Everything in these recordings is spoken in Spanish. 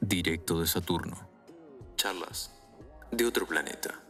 Directo de Saturno. Charlas de otro planeta.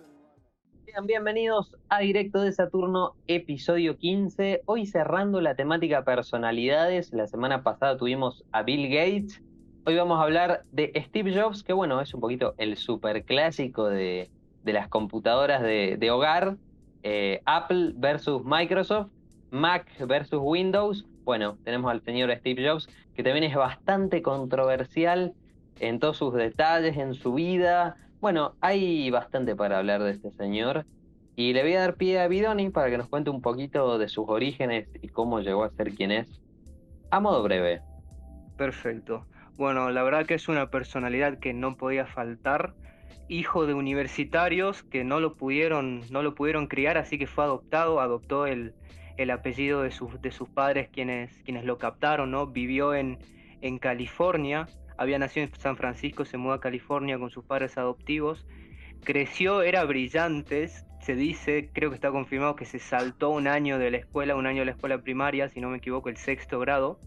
Sean bienvenidos a Directo de Saturno, episodio 15. Hoy cerrando la temática personalidades. La semana pasada tuvimos a Bill Gates. Hoy vamos a hablar de Steve Jobs, que bueno, es un poquito el superclásico de, de las computadoras de, hogar. Eh, Apple versus Microsoft, Mac versus Windows. Bueno, tenemos al señor Steve Jobs, que también es bastante controversial en todos sus detalles, en su vida. Bueno, hay bastante para hablar de este señor. Y le voy a dar pie a Bidoni para que nos cuente un poquito de sus orígenes y cómo llegó a ser quien es. A modo breve. Perfecto. Bueno, la verdad que es una personalidad que no podía faltar. Hijo de universitarios que no lo pudieron, no lo pudieron criar, así que fue adoptado, adoptó el, el apellido de sus, de sus padres quienes, quienes lo captaron, ¿no? Vivió en, en California, había nacido en San Francisco, se mudó a California con sus padres adoptivos. Creció, era brillante, se dice, creo que está confirmado que se saltó un año de la escuela, un año de la escuela primaria, si no me equivoco, el sexto grado.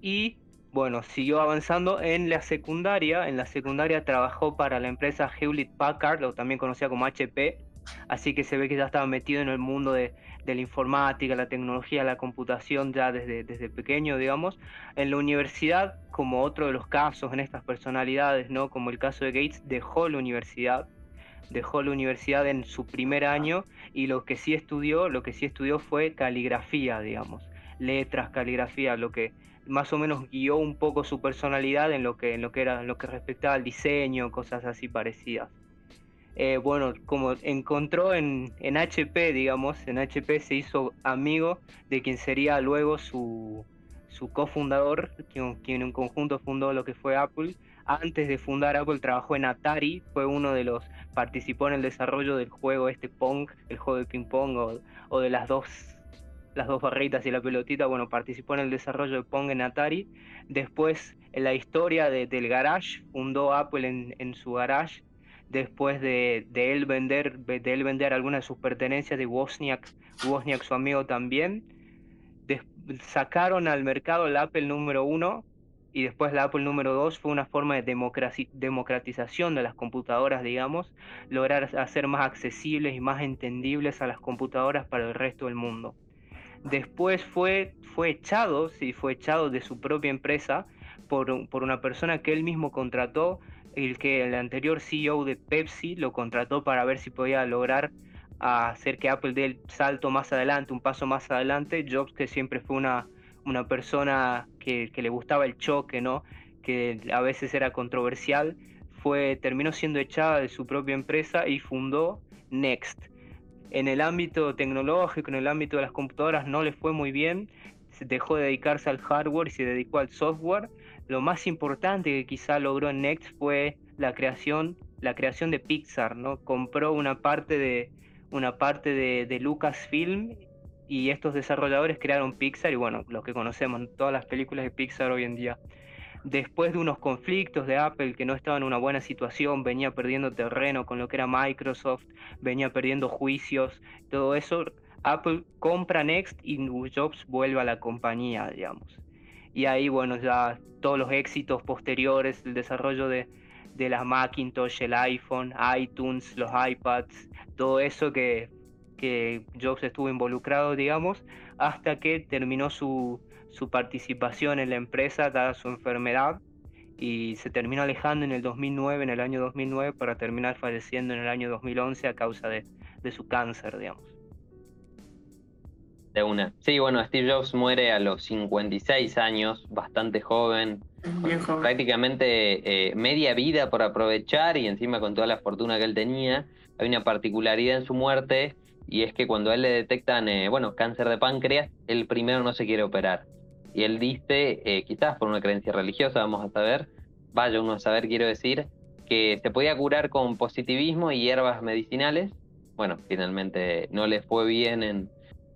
Y bueno, siguió avanzando en la secundaria. En la secundaria trabajó para la empresa Hewlett Packard, o también conocida como HP. Así que se ve que ya estaba metido en el mundo de, de la informática, la tecnología, la computación ya desde, desde pequeño, digamos. En la universidad, como otro de los casos en estas personalidades, ¿no? Como el caso de Gates, dejó la universidad. Dejó la universidad en su primer año y lo que sí estudió, lo que sí estudió fue caligrafía, digamos. Letras, caligrafía, lo que más o menos guió un poco su personalidad en lo que, en lo que era, en lo que respectaba al diseño, cosas así parecidas. Eh, bueno, como encontró en, en, HP, digamos, en HP se hizo amigo de quien sería luego su, su cofundador, quien, quien en conjunto fundó lo que fue Apple. Antes de fundar Apple trabajó en Atari, fue uno de los, participó en el desarrollo del juego este Pong, el juego de ping pong o, o de las dos las dos barritas y la pelotita, bueno, participó en el desarrollo de Pong en Atari. Después, en la historia de, del garage, fundó Apple en, su garage. Después de, de, él vender, de él vender algunas de sus pertenencias de Wozniak, Wozniak su amigo también. Sacaron al mercado el Apple número uno y después la Apple número 2 fue una forma de democratización de las computadoras, digamos, lograr hacer más accesibles y más entendibles a las computadoras para el resto del mundo. Después fue, fue echado, sí, fue echado de su propia empresa por, por una persona que él mismo contrató, el que el anterior CEO de Pepsi lo contrató para ver si podía lograr hacer que Apple dé el salto más adelante, un paso más adelante. Jobs, que siempre fue una, una persona que, le gustaba el choque, ¿no? que a veces era controversial, fue, terminó siendo echada de su propia empresa y fundó Next en el ámbito tecnológico, en el ámbito de las computadoras no le fue muy bien, se dejó de dedicarse al hardware y se dedicó al software. Lo más importante que quizá logró en Next fue la creación, la creación de Pixar, ¿no? Compró una parte de una parte de, de Lucasfilm y estos desarrolladores crearon Pixar y bueno, los que conocemos todas las películas de Pixar hoy en día después de unos conflictos de Apple que no estaba en una buena situación, venía perdiendo terreno con lo que era Microsoft, venía perdiendo juicios, todo eso, Apple compra Next y Jobs vuelve a la compañía, digamos. Y ahí, bueno, ya todos los éxitos posteriores, el desarrollo de, de las Macintosh, el iPhone, iTunes, los iPads, todo eso que, que Jobs estuvo involucrado, digamos, hasta que terminó su, su participación en la empresa dada su enfermedad y se terminó alejando en el 2009, en el año 2009, para terminar falleciendo en el año 2011 a causa de, de su cáncer, digamos. De una. Sí, bueno, Steve Jobs muere a los 56 años, bastante joven, Bien joven. prácticamente eh, media vida por aprovechar y encima con toda la fortuna que él tenía. Hay una particularidad en su muerte y es que cuando a él le detectan, eh, bueno, cáncer de páncreas, él primero no se quiere operar. Y él dice, eh, quizás por una creencia religiosa, vamos a saber, vaya uno a saber, quiero decir, que se podía curar con positivismo y hierbas medicinales. Bueno, finalmente no le fue bien en,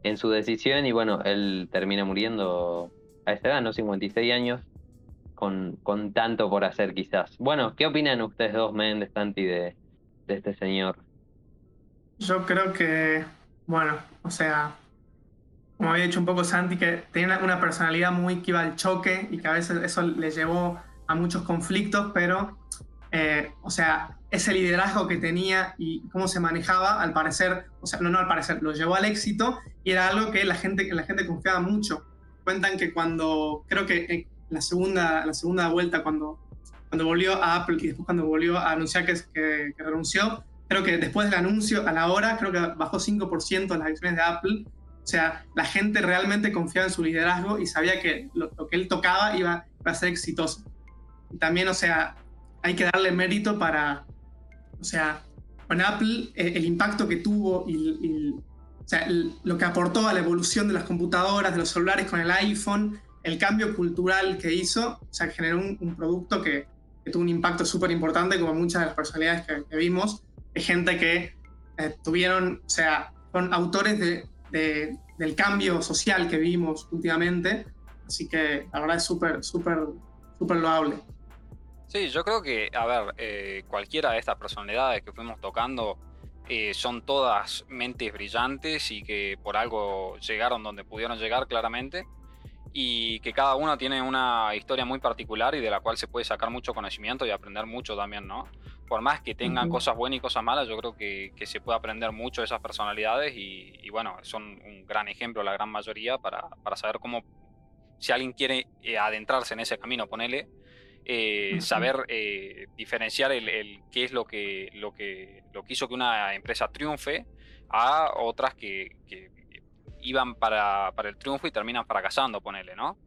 en su decisión y bueno, él termina muriendo a esa edad, ¿no? 56 años, con, con tanto por hacer quizás. Bueno, ¿qué opinan ustedes dos, Méndez, Santi, de, de este señor? Yo creo que, bueno, o sea, como había dicho un poco Santi, que tenía una personalidad muy que iba al choque y que a veces eso le llevó a muchos conflictos, pero, eh, o sea, ese liderazgo que tenía y cómo se manejaba, al parecer, o sea, no, no al parecer, lo llevó al éxito y era algo que la gente, la gente confiaba mucho. Cuentan que cuando, creo que la segunda, la segunda vuelta, cuando, cuando volvió a Apple y después cuando volvió a anunciar que, que, que renunció, creo que después del anuncio, a la hora, creo que bajó 5% las acciones de Apple o sea, la gente realmente confiaba en su liderazgo y sabía que lo, que él tocaba iba, a ser exitoso. Y también, o sea, hay que darle mérito para, o sea, con Apple, eh, el, impacto que tuvo y, o sea, lo que aportó a la evolución de las computadoras, de los celulares con el iPhone, el cambio cultural que hizo, o sea, que generó un, producto que, tuvo un impacto súper importante, como muchas de las personalidades que, vimos, de gente que eh, tuvieron, o sea, son autores de, del cambio social que vimos últimamente. Así que la verdad es súper, súper, súper loable. Sí, yo creo que, a ver, eh, cualquiera de estas personalidades que fuimos tocando eh, son todas mentes brillantes y que por algo llegaron donde pudieron llegar claramente y que cada uno tiene una historia muy particular y de la cual se puede sacar mucho conocimiento y aprender mucho también, ¿no? por más que tengan cosas buenas y cosas malas, yo creo que, se puede aprender mucho de esas personalidades y, bueno, son un gran ejemplo la gran mayoría para, saber cómo, si alguien quiere eh, adentrarse en ese camino, ponele, eh, saber eh, diferenciar el, qué es lo que, lo, que, lo que hizo que una empresa triunfe a otras que, iban para, para, el triunfo y terminan fracasando, ponele, ¿no?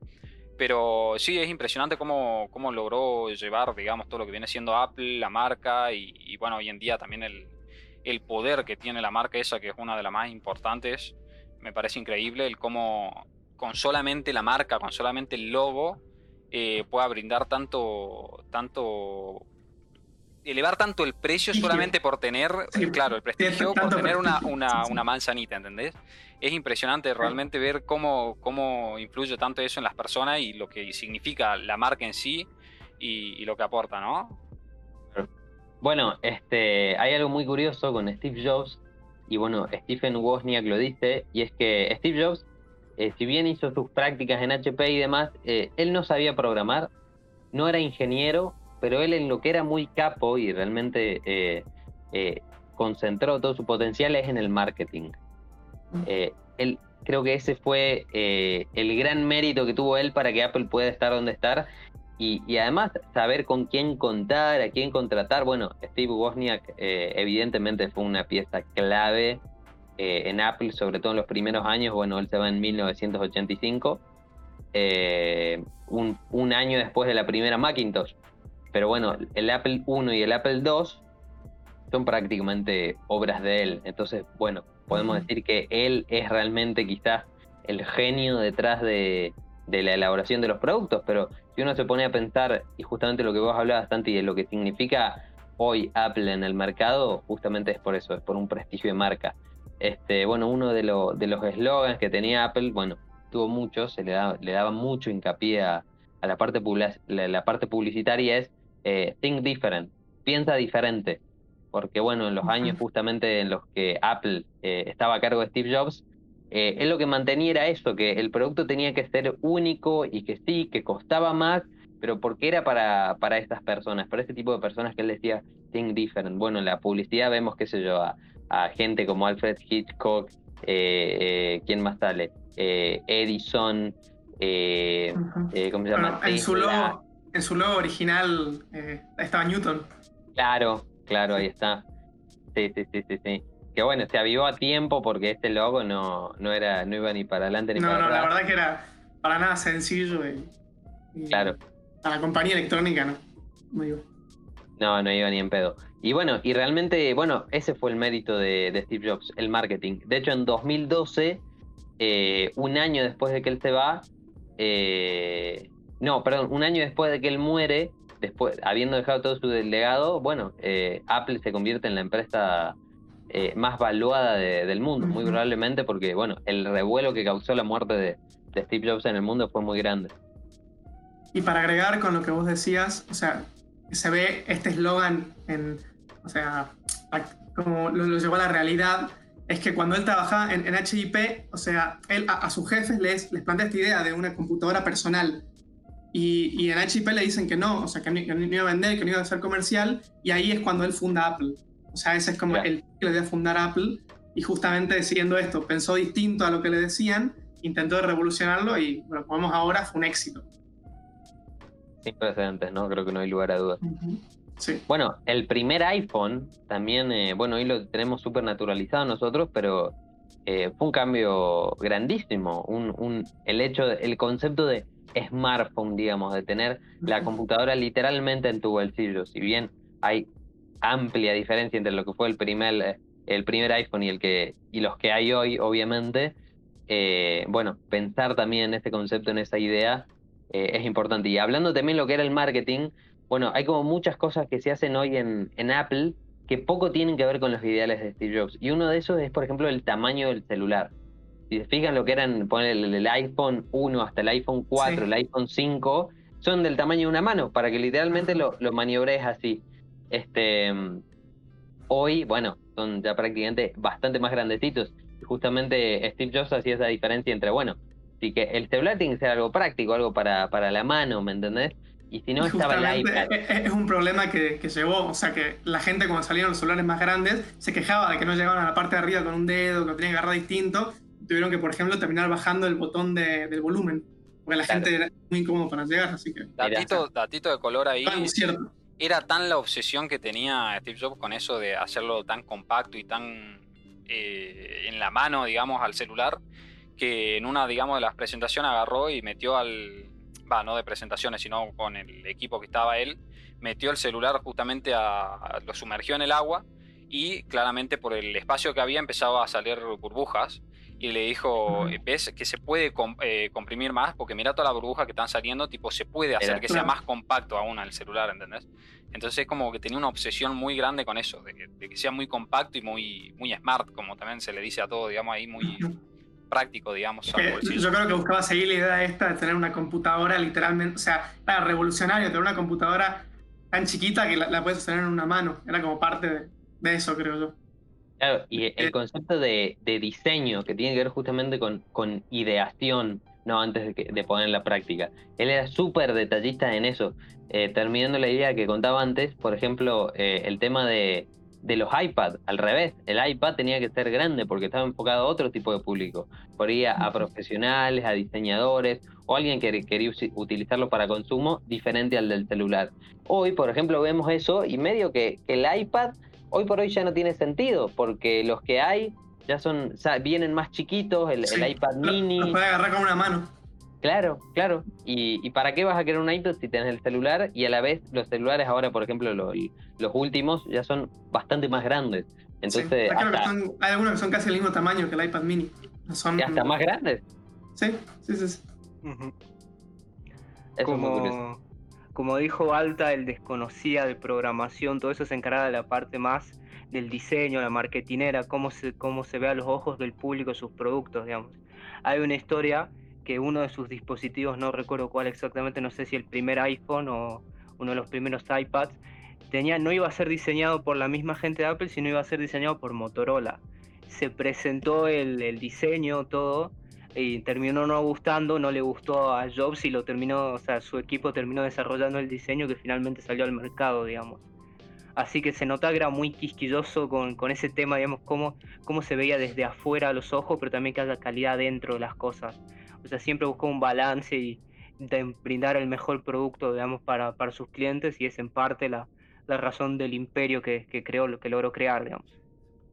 Pero sí, es impresionante cómo, cómo, logró llevar, digamos, todo lo que viene siendo Apple, la marca y, bueno, hoy en día también el, el, poder que tiene la marca esa, que es una de las más importantes. Me parece increíble el cómo con solamente la marca, con solamente el logo, eh, pueda brindar tanto, tanto, elevar tanto el precio solamente por tener, claro, el prestigio, por tener una, una, una manzanita, ¿entendés? es impresionante realmente ver cómo, cómo influye tanto eso en las personas y lo que significa la marca en sí y, lo que aporta, ¿no? Bueno, este, hay algo muy curioso con Steve Jobs, y bueno, Stephen Wozniak lo dice, y es que Steve Jobs, eh, si bien hizo sus prácticas en HP y demás, eh, él no sabía programar, no era ingeniero, pero él en lo que era muy capo y realmente eh, concentró todo su potencial es en el marketing. Eh, él, creo que ese fue eh, el gran mérito que tuvo él para que Apple pueda estar donde está. Y, además saber con quién contar, a quién contratar. Bueno, Steve Wozniak eh, evidentemente fue una pieza clave en Apple, sobre todo en los primeros años. Bueno, él se va en 1985, un, un, año después de la primera Macintosh. Pero bueno, el Apple I y el Apple II son prácticamente obras de él. Entonces, bueno, podemos decir que él es realmente quizás el genio detrás de, la elaboración de los productos, pero si uno se pone a pensar, y justamente lo que vos hablabas, Tanti, de lo que significa hoy Apple en el mercado, justamente es por eso, es por un prestigio de marca. Este, bueno, uno de, de los eslogans que tenía Apple, bueno, tuvo muchos, se le, da, le daba mucho hincapié a, la, parte la, parte publicitaria, es eh, think different, piensa diferente porque bueno, en los años justamente en los que Apple eh, estaba a cargo de Steve Jobs, eh, él lo que mantenía era eso, que el producto tenía que ser único y que sí, que costaba más, pero porque era para, para estas personas, para ese tipo de personas que él decía, think different. Bueno, en la publicidad vemos, qué sé yo, a, gente como Alfred Hitchcock, eh, ¿quién más sale? Edison, ¿cómo se llama? en, su logo, en su logo original estaba Newton. Claro, Claro, ahí está. Sí, sí, sí, sí, sí. Que bueno, se avivó a tiempo porque este logo no, no era, no iba ni para adelante ni para atrás. No, no, la verdad que era para nada sencillo y, claro. A la compañía electrónica no, no iba. No, no iba ni en pedo. Y bueno, y realmente, bueno, ese fue el mérito de, Steve Jobs, el marketing. De hecho, en 2012, eh, un año después de que él se va, eh, no, perdón, un año después de que él muere, después, habiendo dejado todo su legado, bueno, eh, Apple se convierte en la empresa eh, más valuada del mundo, muy probablemente porque, bueno, el revuelo que causó la muerte de, Steve Jobs en el mundo fue muy grande. Y para agregar con lo que vos decías, o sea, se ve este eslogan en, o sea, como lo, llevó a la realidad, es que cuando él trabajaba en, en HIP, o sea, él a, sus jefes les, les plantea esta idea de una computadora personal. Y, y en HIP le dicen que no, o sea, que no, iba a vender, que no iba a ser comercial, y ahí es cuando él funda Apple. O sea, ese es como el que le dio a fundar Apple, y justamente siguiendo esto, pensó distinto a lo que le decían, intentó revolucionarlo, y como vemos ahora, fue un éxito. Sin precedentes, ¿no? Creo que no hay lugar a dudas. Bueno, el primer iPhone también, eh, bueno, hoy lo tenemos súper naturalizado nosotros, pero eh, fue un cambio grandísimo. Un, el hecho, el concepto de smartphone, digamos, de tener la computadora literalmente en tu bolsillo. Si bien hay amplia diferencia entre lo que fue el primer, el primer iPhone y, el que, y los que hay hoy, obviamente, eh, bueno, pensar también en este concepto, en esa idea, es importante. Y hablando también de lo que era el marketing, bueno, hay como muchas cosas que se hacen hoy en, Apple que poco tienen que ver con los ideales de Steve Jobs. Y uno de esos es, por ejemplo, el tamaño del celular. Si se fijan lo que eran, poner el, iPhone 1 hasta el iPhone 4, el iPhone 5, son del tamaño de una mano, para que literalmente lo, lo maniobres así. Este, hoy, bueno, son ya prácticamente bastante más grandecitos. Justamente Steve Jobs hacía esa diferencia entre, bueno, sí que el celular tiene que ser algo práctico, algo para, para la mano, ¿me entendés? Y si no, estaba el iPad. Es un problema que, que, llevó, o sea, que la gente cuando salieron los celulares más grandes se quejaba de que no llegaban a la parte de arriba con un dedo, que lo tenían que agarrar distinto. Tuvieron que, por ejemplo, terminar bajando el botón de, del volumen, porque la gente era muy incómodo para llegar, así que... Datito, datito de color ahí. cierto. Era tan la obsesión que tenía Steve Jobs con eso de hacerlo tan compacto y tan eh, en la mano, digamos, al celular, que en una, digamos, de las presentaciones agarró y metió al, va, no de presentaciones, sino con el equipo que estaba él, metió el celular justamente a, lo sumergió en el agua y claramente por el espacio que había empezaba a salir burbujas y le dijo, ves que se puede eh, comprimir más porque mira toda la burbuja que están saliendo, tipo se puede hacer que sea más compacto aún el celular, ¿entendés? Entonces es como que tenía una obsesión muy grande con eso, de que, sea muy compacto y muy, muy smart, como también se le dice a todo, digamos, ahí muy práctico, digamos. yo creo que buscaba seguir la idea esta de tener una computadora literalmente, o sea, era revolucionario tener una computadora tan chiquita que la, puedes tener en una mano. Era como parte de, eso, creo yo. Claro, y el concepto de, diseño que tiene que ver justamente con, con ideación, no antes de, de poner en la práctica. Él era súper detallista en eso. Eh, terminando la idea que contaba antes, por ejemplo, eh, el tema de, de los iPad, al revés, el iPad tenía que ser grande porque estaba enfocado a otro tipo de público, por ahí a, profesionales, a diseñadores o alguien que quería utilizarlo para consumo diferente al del celular. Hoy, por ejemplo, vemos eso y medio que, el iPad hoy por hoy ya no tiene sentido porque los que hay ya son, vienen más chiquitos, el, iPad mini. Lo puede agarrar con una mano. Claro, claro. ¿Y, para qué vas a querer un iPad si tienes el celular? Y a la vez los celulares ahora, por ejemplo, los, últimos ya son bastante más grandes. Entonces, hay algunos que son casi el mismo tamaño que el iPad mini. Son... hasta más grandes. Sí, sí, sí. como, como dijo Alta, él desconocía de programación, todo eso se encarga de la parte más del diseño, la marketinera, cómo se, cómo se ve a los ojos del público sus productos, digamos. Hay una historia que uno de sus dispositivos, no recuerdo cuál exactamente, no sé si el primer iPhone o uno de los primeros iPads, tenía, no iba a ser diseñado por la misma gente de Apple, sino iba a ser diseñado por Motorola. Se presentó el, diseño, todo, y terminó no gustando, no le gustó a Jobs y lo terminó, o sea, su equipo terminó desarrollando el diseño que finalmente salió al mercado, digamos. Así que se notaba que era muy quisquilloso con, con ese tema, digamos, cómo, cómo se veía desde afuera a los ojos, pero también que haya calidad dentro de las cosas. O sea, siempre buscó un balance y brindar el mejor producto, digamos, para, para sus clientes y es en parte la, la razón del imperio que, que creó, que logró crear, digamos.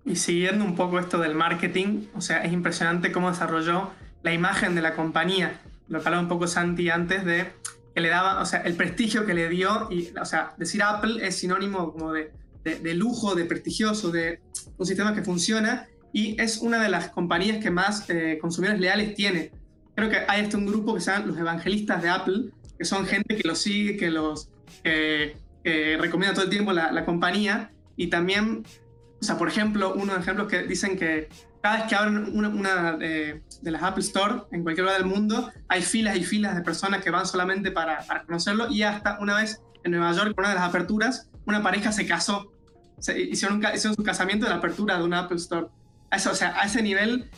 Y siguiendo un poco esto del marketing, o sea, es impresionante cómo desarrolló la imagen de la compañía. Lo que hablaba un poco Santi antes de que le daba, o sea, el prestigio que le dio, y, o sea, decir Apple es sinónimo como de, de, lujo, de prestigioso, de un sistema que funciona, y es una de las compañías que más eh, consumidores leales tiene creo que hay este un grupo que se llama los evangelistas de Apple, que son gente que los sigue, que los recomienda todo el tiempo la, compañía. Y también, o sea, por ejemplo, uno de los ejemplos que dicen que cada vez que abren una, de, las Apple Store en cualquier lugar del mundo, hay filas y filas de personas que van solamente para, para conocerlo y hasta una vez en Nueva York, una de las aperturas, una pareja se casó, se, hicieron, hicieron, su casamiento en la apertura de una Apple Store. Eso, o sea, a ese nivel,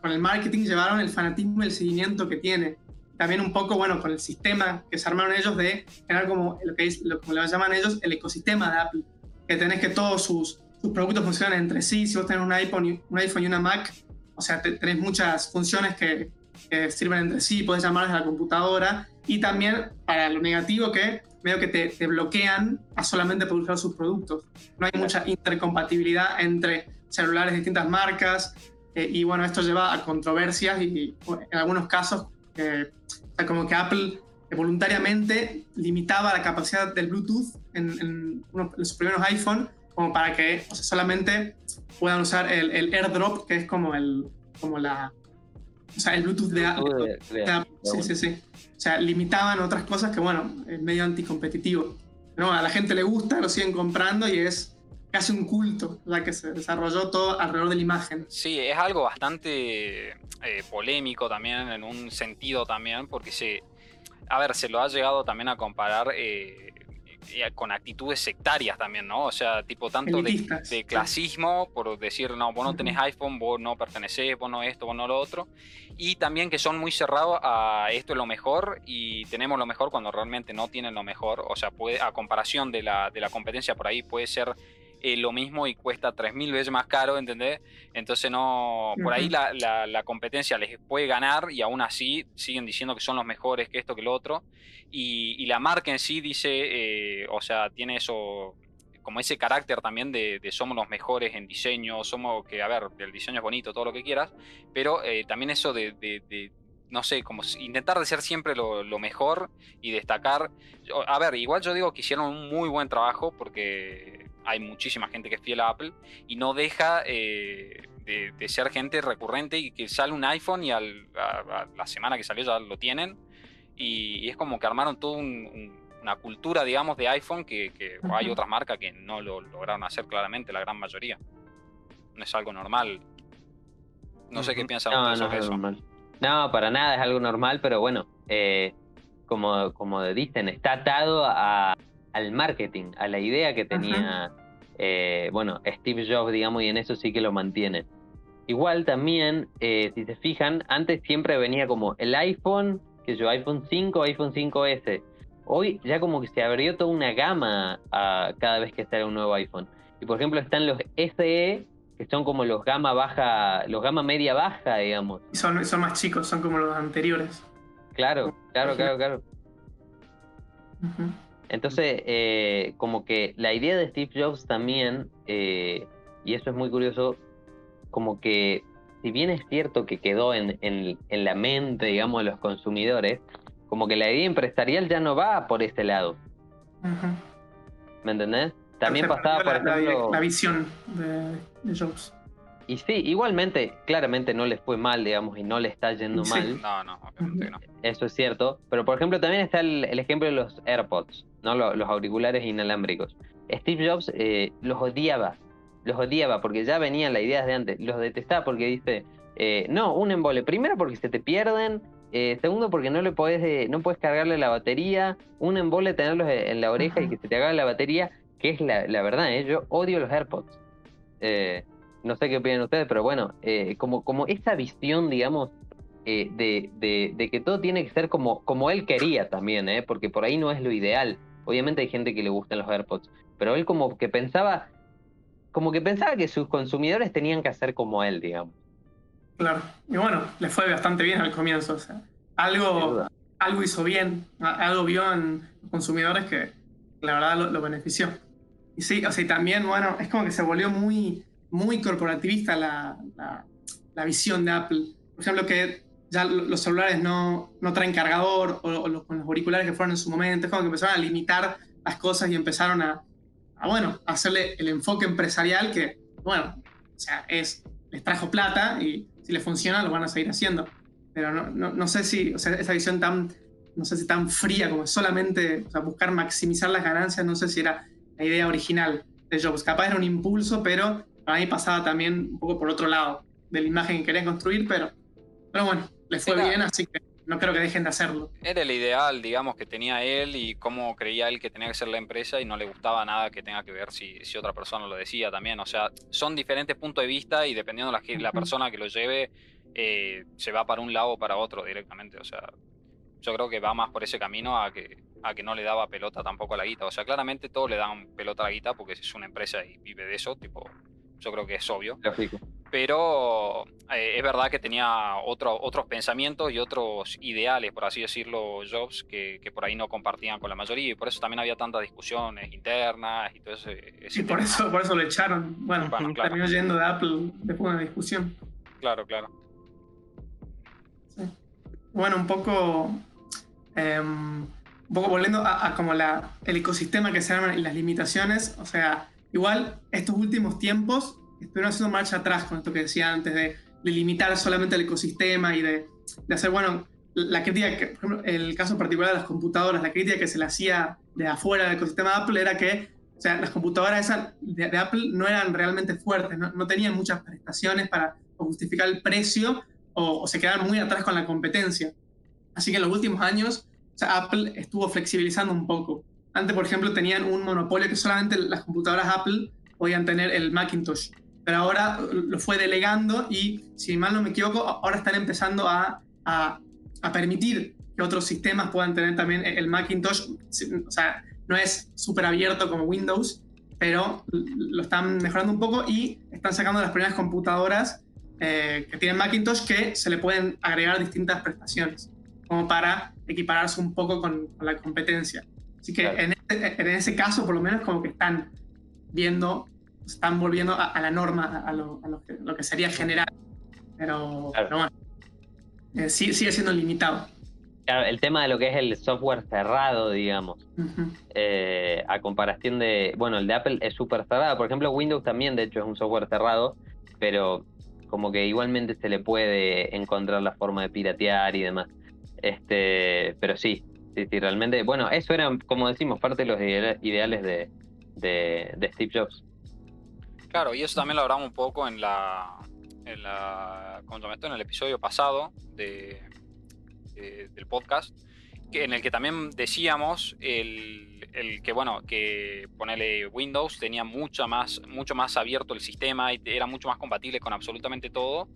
con el marketing llevaron el fanatismo y el seguimiento que tiene. También un poco, bueno, con el sistema que se armaron ellos de generar como lo que es, lo, como le llaman ellos, el ecosistema de Apple. Que tenés que todos sus, sus productos funcionan entre sí. Si vos tenés un iPhone un iPhone y una Mac, o sea, tenés muchas funciones que, sirven entre sí, podés llamar desde la computadora. Y también para lo negativo que medio que te, bloquean a solamente poder sus productos. No hay mucha intercompatibilidad entre celulares de distintas marcas eh, y bueno, esto lleva a controversias y, en algunos casos, eh, como que Apple voluntariamente limitaba la capacidad del Bluetooth en, en, los primeros iPhone como para que solamente puedan usar el, el, AirDrop, que es como el, como la, o sea, el Bluetooth de, Apple. Sí, sí, sí. O sea, limitaban otras cosas que, bueno, es medio anticompetitivo. ¿no? A la gente le gusta, lo siguen comprando y es casi un culto la que se desarrolló todo alrededor de la imagen. Sí, es algo bastante eh, polémico también, en un sentido también, porque se, a ver, se lo ha llegado también a comparar eh, con actitudes sectarias también, ¿no? O sea, tipo tanto de, clasismo, por decir, no, vos no tenés iPhone, vos no pertenecés, vos no esto, vos no lo otro. Y también que son muy cerrados a esto es lo mejor y tenemos lo mejor cuando realmente no tienen lo mejor. O sea, puede, a comparación de la, de la competencia por ahí puede ser eh, lo mismo y cuesta 3.000 veces más caro, ¿entendés? Entonces no, por ahí la, la, competencia les puede ganar y aún así siguen diciendo que son los mejores, que esto, que lo otro. Y, la marca en sí dice, eh, o sea, tiene eso, como ese carácter también de, somos los mejores en diseño, somos que, a ver, el diseño es bonito, todo lo que quieras, pero eh, también eso de, no sé, como intentar de ser siempre lo, lo, mejor y destacar. A ver, igual yo digo que hicieron un muy buen trabajo porque hay muchísima gente que es fiel a Apple y no deja eh, de, ser gente recurrente y que sale un iPhone y a, la semana que salió ya lo tienen. Y, es como que armaron toda una cultura, digamos, de iPhone que, hay otras marcas que no lo lograron hacer claramente, la gran mayoría. No es algo normal. No sé qué piensan ustedes sobre eso. No, para nada es algo normal, pero bueno, eh, como, como dicen, está atado a, al marketing, a la idea que tenía, eh, bueno, Steve Jobs, digamos, y en eso sí que lo mantiene. Igual también, eh, si se fijan, antes siempre venía como el iPhone, que yo, iPhone 5, iPhone 5S. Hoy ya como que se abrió toda una gama a cada vez que sale un nuevo iPhone. Y por ejemplo están los SE, que son como los gama baja, los gama media baja, digamos. son, son más chicos, son como los anteriores. Claro, claro, claro, claro. Entonces, eh, como que la idea de Steve Jobs también, eh, y eso es muy curioso, como que si bien es cierto que quedó en, la mente, digamos, de los consumidores, como que la idea empresarial ya no va por ese lado. ¿Me entendés? También pasaba por ejemplo... La, visión de Jobs. Y sí, igualmente, claramente no les fue mal, digamos, y no le está yendo mal. No, no, obviamente no. Eso es cierto. Pero, por ejemplo, también está el, ejemplo de los AirPods, ¿no? Los, auriculares inalámbricos. Steve Jobs eh, los odiaba. Los odiaba porque ya venían las ideas de antes. Los detestaba porque dice, eh, no, un embole. Primero porque se te pierden. Eh, segundo porque no le podés, no puedes cargarle la batería. Un embole tenerlos en la oreja y que se te haga la batería. Que es la, la verdad, yo odio los AirPods. No sé qué opinan ustedes, pero bueno, eh, como, como esa visión, digamos, eh, de, de, que todo tiene que ser como, como él quería también, ¿eh? porque por ahí no es lo ideal. Obviamente hay gente que le gustan los AirPods, pero él como que pensaba, como que pensaba que sus consumidores tenían que hacer como él, digamos. Claro, y bueno, le fue bastante bien al comienzo, o sea, algo, algo hizo bien, algo vio en los consumidores que la verdad lo, lo benefició. Y sí, o sea, y también, bueno, es como que se volvió muy muy corporativista la, la, visión de Apple. Por ejemplo, que ya los celulares no, no traen cargador o, los, con los auriculares que fueron en su momento, es como que empezaron a limitar las cosas y empezaron a, a bueno, hacerle el enfoque empresarial que, bueno, o sea, es, les trajo plata y si les funciona lo van a seguir haciendo. Pero no, no, no sé si, o sea, esa visión tan, no sé si tan fría como solamente o sea, buscar maximizar las ganancias, no sé si era la idea original de Jobs. Capaz era un impulso, pero para mí pasaba también un poco por otro lado. de la imagen que querían construir, pero, pero bueno, les fue bien, así que no creo que dejen de hacerlo. Era el ideal, digamos, que tenía él y cómo creía él que tenía que ser la empresa y no le gustaba nada que tenga que ver si, si otra persona lo decía también. O sea, son diferentes puntos de vista y dependiendo de la, la persona que lo lleve, eh, se va para un lado o para otro directamente. O sea, yo creo que va más por ese camino a que, a que no le daba pelota tampoco a la guita. O sea, claramente todos le dan pelota a la guita porque es una empresa y vive de eso, tipo, yo creo que es obvio Lógico. pero eh, es verdad que tenía otro- otros pensamientos y otros ideales, por así decirlo, Jobs, que, que por ahí no compartían con la mayoría y por eso también había tantas discusiones internas y todo ese, ese Y por eso, por eso lo echaron. Bueno, Bueno, claro. terminó yendo de Apple después de una discusión. Claro, claro. Sí. Bueno, un poco, em, un poco volviendo a, a como la, el ecosistema que se arma y las limitaciones. O sea, igual estos últimos tiempos estuvieron haciendo marcha atrás con esto que decía antes de, limitar solamente el ecosistema y de, de hacer, bueno, la crítica, que, por ejemplo, el caso particular de las computadoras, la crítica que se le hacía de afuera del ecosistema de Apple era que, o sea, las computadoras esas de, de Apple no eran realmente fuertes, no, no tenían muchas prestaciones para justificar el precio o, o se quedaban muy atrás con la competencia. Así que en los últimos años, o sea, Apple estuvo flexibilizando un poco. Antes, por ejemplo, tenían un monopolio que solamente las computadoras Apple podían tener el Macintosh. Pero ahora lo fue delegando y, si mal no me equivoco, ahora están empezando a, permitir que otros sistemas puedan tener también el Macintosh. O sea, no es súper abierto como Windows, pero lo están mejorando un poco y están sacando las primeras computadoras eh, que tienen Macintosh que se le pueden agregar distintas prestaciones, como para equipararse un poco con la competencia. Así que Claro. en, ese, en, ese, caso, por lo menos, como que están viendo, están volviendo a, a la norma, a, lo, a lo, que, lo, que, sería general. Pero, claro. pero bueno, eh, sigue, sigue siendo limitado. Claro, el tema de lo que es el software cerrado, digamos, Uh -huh. eh, a comparación de, bueno, el de Apple es súper cerrado, por ejemplo, Windows también, de hecho, es un software cerrado, pero como que igualmente se le puede encontrar la forma de piratear y demás. Este, pero sí, sí, sí, realmente, bueno, eso era, como decimos, parte de los ideales de, de, Steve Jobs. Claro, y eso también lo hablamos un poco en la, en la. En el episodio pasado de, de, del podcast, en el que también decíamos el, el, que, bueno, que ponerle Windows tenía mucha más, mucho más abierto el sistema y era mucho más compatible con absolutamente todo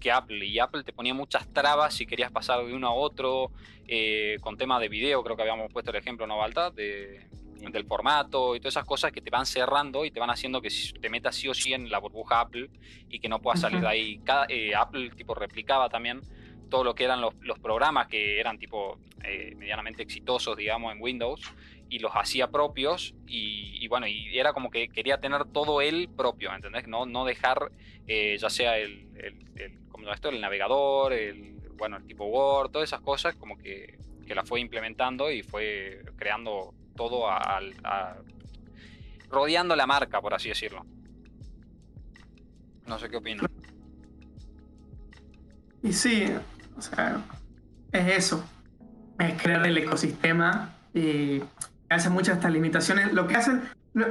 que Apple. Y Apple te ponía muchas trabas si querías pasar de uno a otro, eh, con temas de video, creo que habíamos puesto el ejemplo, ¿no, Balta? De, del formato y todas esas cosas que te van cerrando y te van haciendo que te metas sí o sí en la burbuja Apple y que no puedas salir de ahí. Cada, eh, Apple tipo replicaba también todo lo que eran los, los programas que eran tipo eh, medianamente exitosos, digamos, en Windows y los hacía propios y, bueno, y era como que quería tener todo él propio, ¿entendés? No, no dejar eh, ya sea el, el, el, ¿cómo esto? el navegador, el, bueno, el tipo Word, todas esas cosas como que, que la fue implementando y fue creando todo a, a, rodeando la marca, por así decirlo. No sé qué opinan. Y sí, o sea, es eso, es crear el ecosistema y hacen muchas estas limitaciones. Lo que hacen no,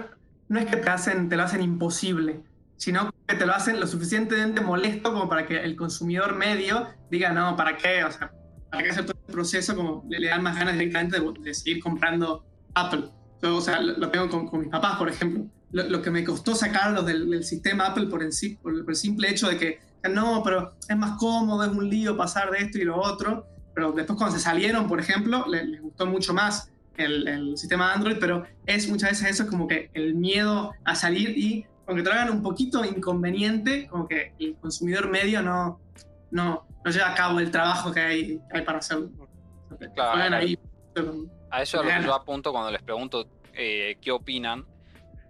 no, es que te hacen, te lo hacen imposible, sino que te lo hacen lo suficientemente molesto como para que el consumidor medio diga, no, ¿para qué? O sea, ¿para qué hacer todo el proceso? Como le, le dan más ganas directamente de, de seguir comprando Apple. Yo, o sea, lo, lo tengo con, con, mis papás, por ejemplo. Lo, lo, que me costó sacarlos del, del sistema Apple por el, por el, simple hecho de que, no, pero es más cómodo, es un lío pasar de esto y lo otro. Pero después cuando se salieron, por ejemplo, les, les gustó mucho más el, el, sistema Android, pero es muchas veces eso como que el miedo a salir y aunque te lo hagan un poquito inconveniente, como que el consumidor medio no, no, no lleva a cabo el trabajo que hay, que hay para hacerlo. Claro, ahí, a eso es lo que yo apunto cuando les pregunto eh, qué opinan.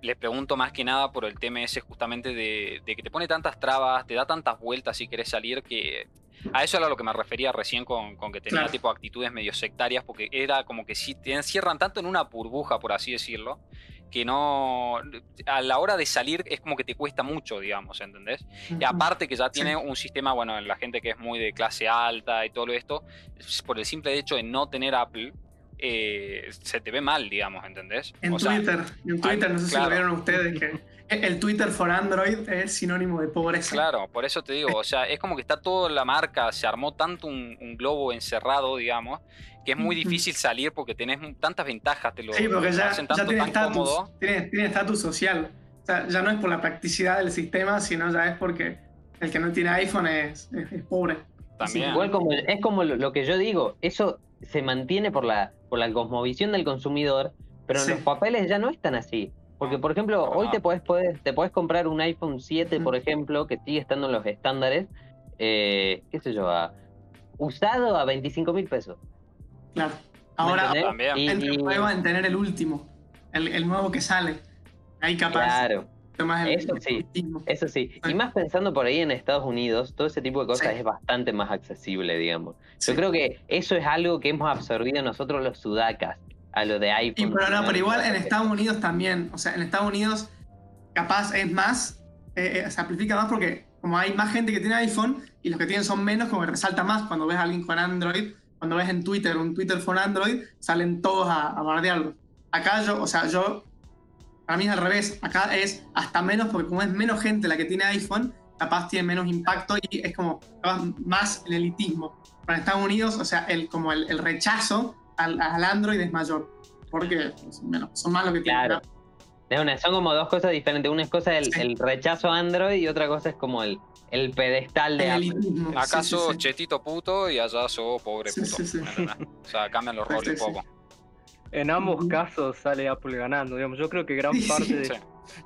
Les pregunto más que nada por el tema ese justamente de, de, que te pone tantas trabas, te da tantas vueltas si querés salir, que a eso era lo que me refería recién con, con que tenía claro. tipo actitudes medio sectarias, porque era como que si te encierran tanto en una burbuja, por así decirlo, que no. A la hora de salir es como que te cuesta mucho, digamos, ¿entendés? Uh -huh. Y aparte que ya tiene sí. un sistema, bueno, en la gente que es muy de clase alta y todo esto, por el simple hecho de no tener Apple. Eh, se te ve mal, digamos, ¿entendés? En O sea, Twitter, en Twitter, no sé si lo vieron ustedes, que el Twitter for Android es sinónimo de pobreza. Claro, por eso te digo, o sea, es como que está toda la marca, se armó tanto un, un globo encerrado, digamos, que es muy difícil salir porque tenés tantas ventajas, te lo, Sí, porque ya, hacen ya tanto tiene tan cómodo. estatus, tiene tiene estatus social. O sea, ya no es por la practicidad del sistema, sino ya es porque el que no tiene iPhone es, es- es pobre. También. Igual como, es como lo, lo que yo digo, eso se mantiene por la, por la cosmovisión del consumidor, pero en los papeles ya no es tan así. Porque, por ejemplo, hoy te podés, podés- te podés comprar un iPhone 7, por ejemplo, que sigue estando en los estándares, eh, qué sé yo, a- usado a 25 mil pesos. Claro. ¿me Ahora entra en juego en tener el último, el, el nuevo que sale. Ahí capaz. claro, Eso sí. eso sí. Y Sí. más pensando por ahí en Estados Unidos, todo ese tipo de cosas Sí. es bastante más accesible, digamos. Sí. Yo creo que eso es algo que hemos absorbido nosotros los sudacas, a lo de iPhone. pero no, pero igual en Estados Unidos también. O sea, en Estados Unidos capaz es más, eh, eh, se amplifica más porque como hay más gente que tiene iPhone y los que tienen son menos, como que resalta más cuando ves a alguien con Android. Cuando ves en Twitter un Twitter con Android, salen todos a, a bardearlo. Acá yo, o sea, yo, para mí es al revés. Acá es hasta menos porque como es menos gente la que tiene iPhone, capaz tiene menos impacto y es como capaz más el elitismo. En Estados Unidos, o sea, el, como el, el rechazo al, al Android es mayor. Porque son, menos, son más lo que tienen. Claro. Es una- son como dos cosas diferentes. Una es cosa el, Sí. el rechazo a Android y otra cosa es como el, el pedestal de Apple. Acá sí, sos sí. chetito puto y allá sos pobre Sí, puto. sí, sí. ¿entendés? O sea, cambian los roles sí, un sí. poco. En ambos casos sale Apple ganando, digamos. Yo creo que gran parte, de- Sí.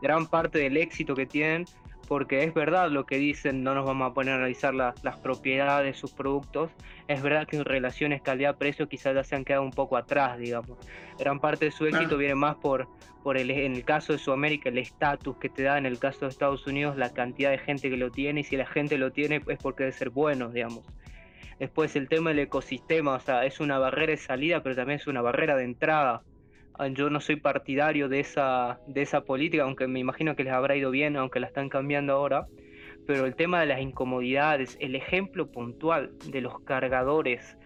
gran parte del éxito que tienen, porque es verdad lo que dicen, no nos vamos a poner a analizar la- las propiedades de sus productos, es verdad que en relaciones calidad-precio quizás ya se han quedado un poco atrás, digamos. Gran parte de su éxito viene más por, por el, en el caso de Sudamérica, el estatus que te da, en el caso de Estados Unidos, la cantidad de gente que lo tiene, y si la gente lo tiene es porque debe ser bueno, digamos. Después el tema del ecosistema, o sea, es una barrera de salida, pero también es una barrera de entrada. Ah, Yo no soy partidario de esa, de esa política, aunque me imagino que les habrá ido bien, aunque la están cambiando ahora. Pero el tema de las incomodidades, el ejemplo puntual de los cargadores,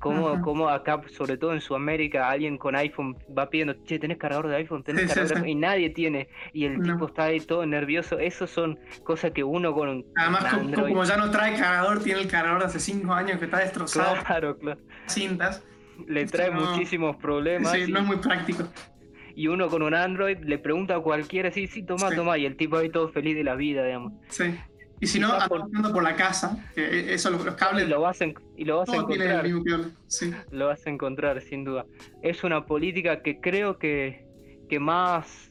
como, Ajá. como acá, sobre todo en Sudamérica, alguien con iPhone va pidiendo, che, ¿tenés cargador de iPhone? ¿Tenés Sí, de sí. iPhone?", Y nadie tiene. Y el No. tipo está ahí todo nervioso. Esas son cosas que uno con Además, con como, ya no trae cargador, tiene el cargador de hace 5 años que está destrozado, Claro, claro. cintas. Le Esto trae no- muchísimos problemas. Sí, y- no es muy práctico. y uno con un Android le pregunta a cualquiera, sí, sí, toma, Sí. toma, y el tipo ahí todo feliz de la vida, digamos. Sí. Y si no, andando por la casa, que eso, los, los Y cables, lo vas en- y lo vas a el encontrar, mismo cable. Sí. lo vas a encontrar, sin duda. Es una política que creo que, que más,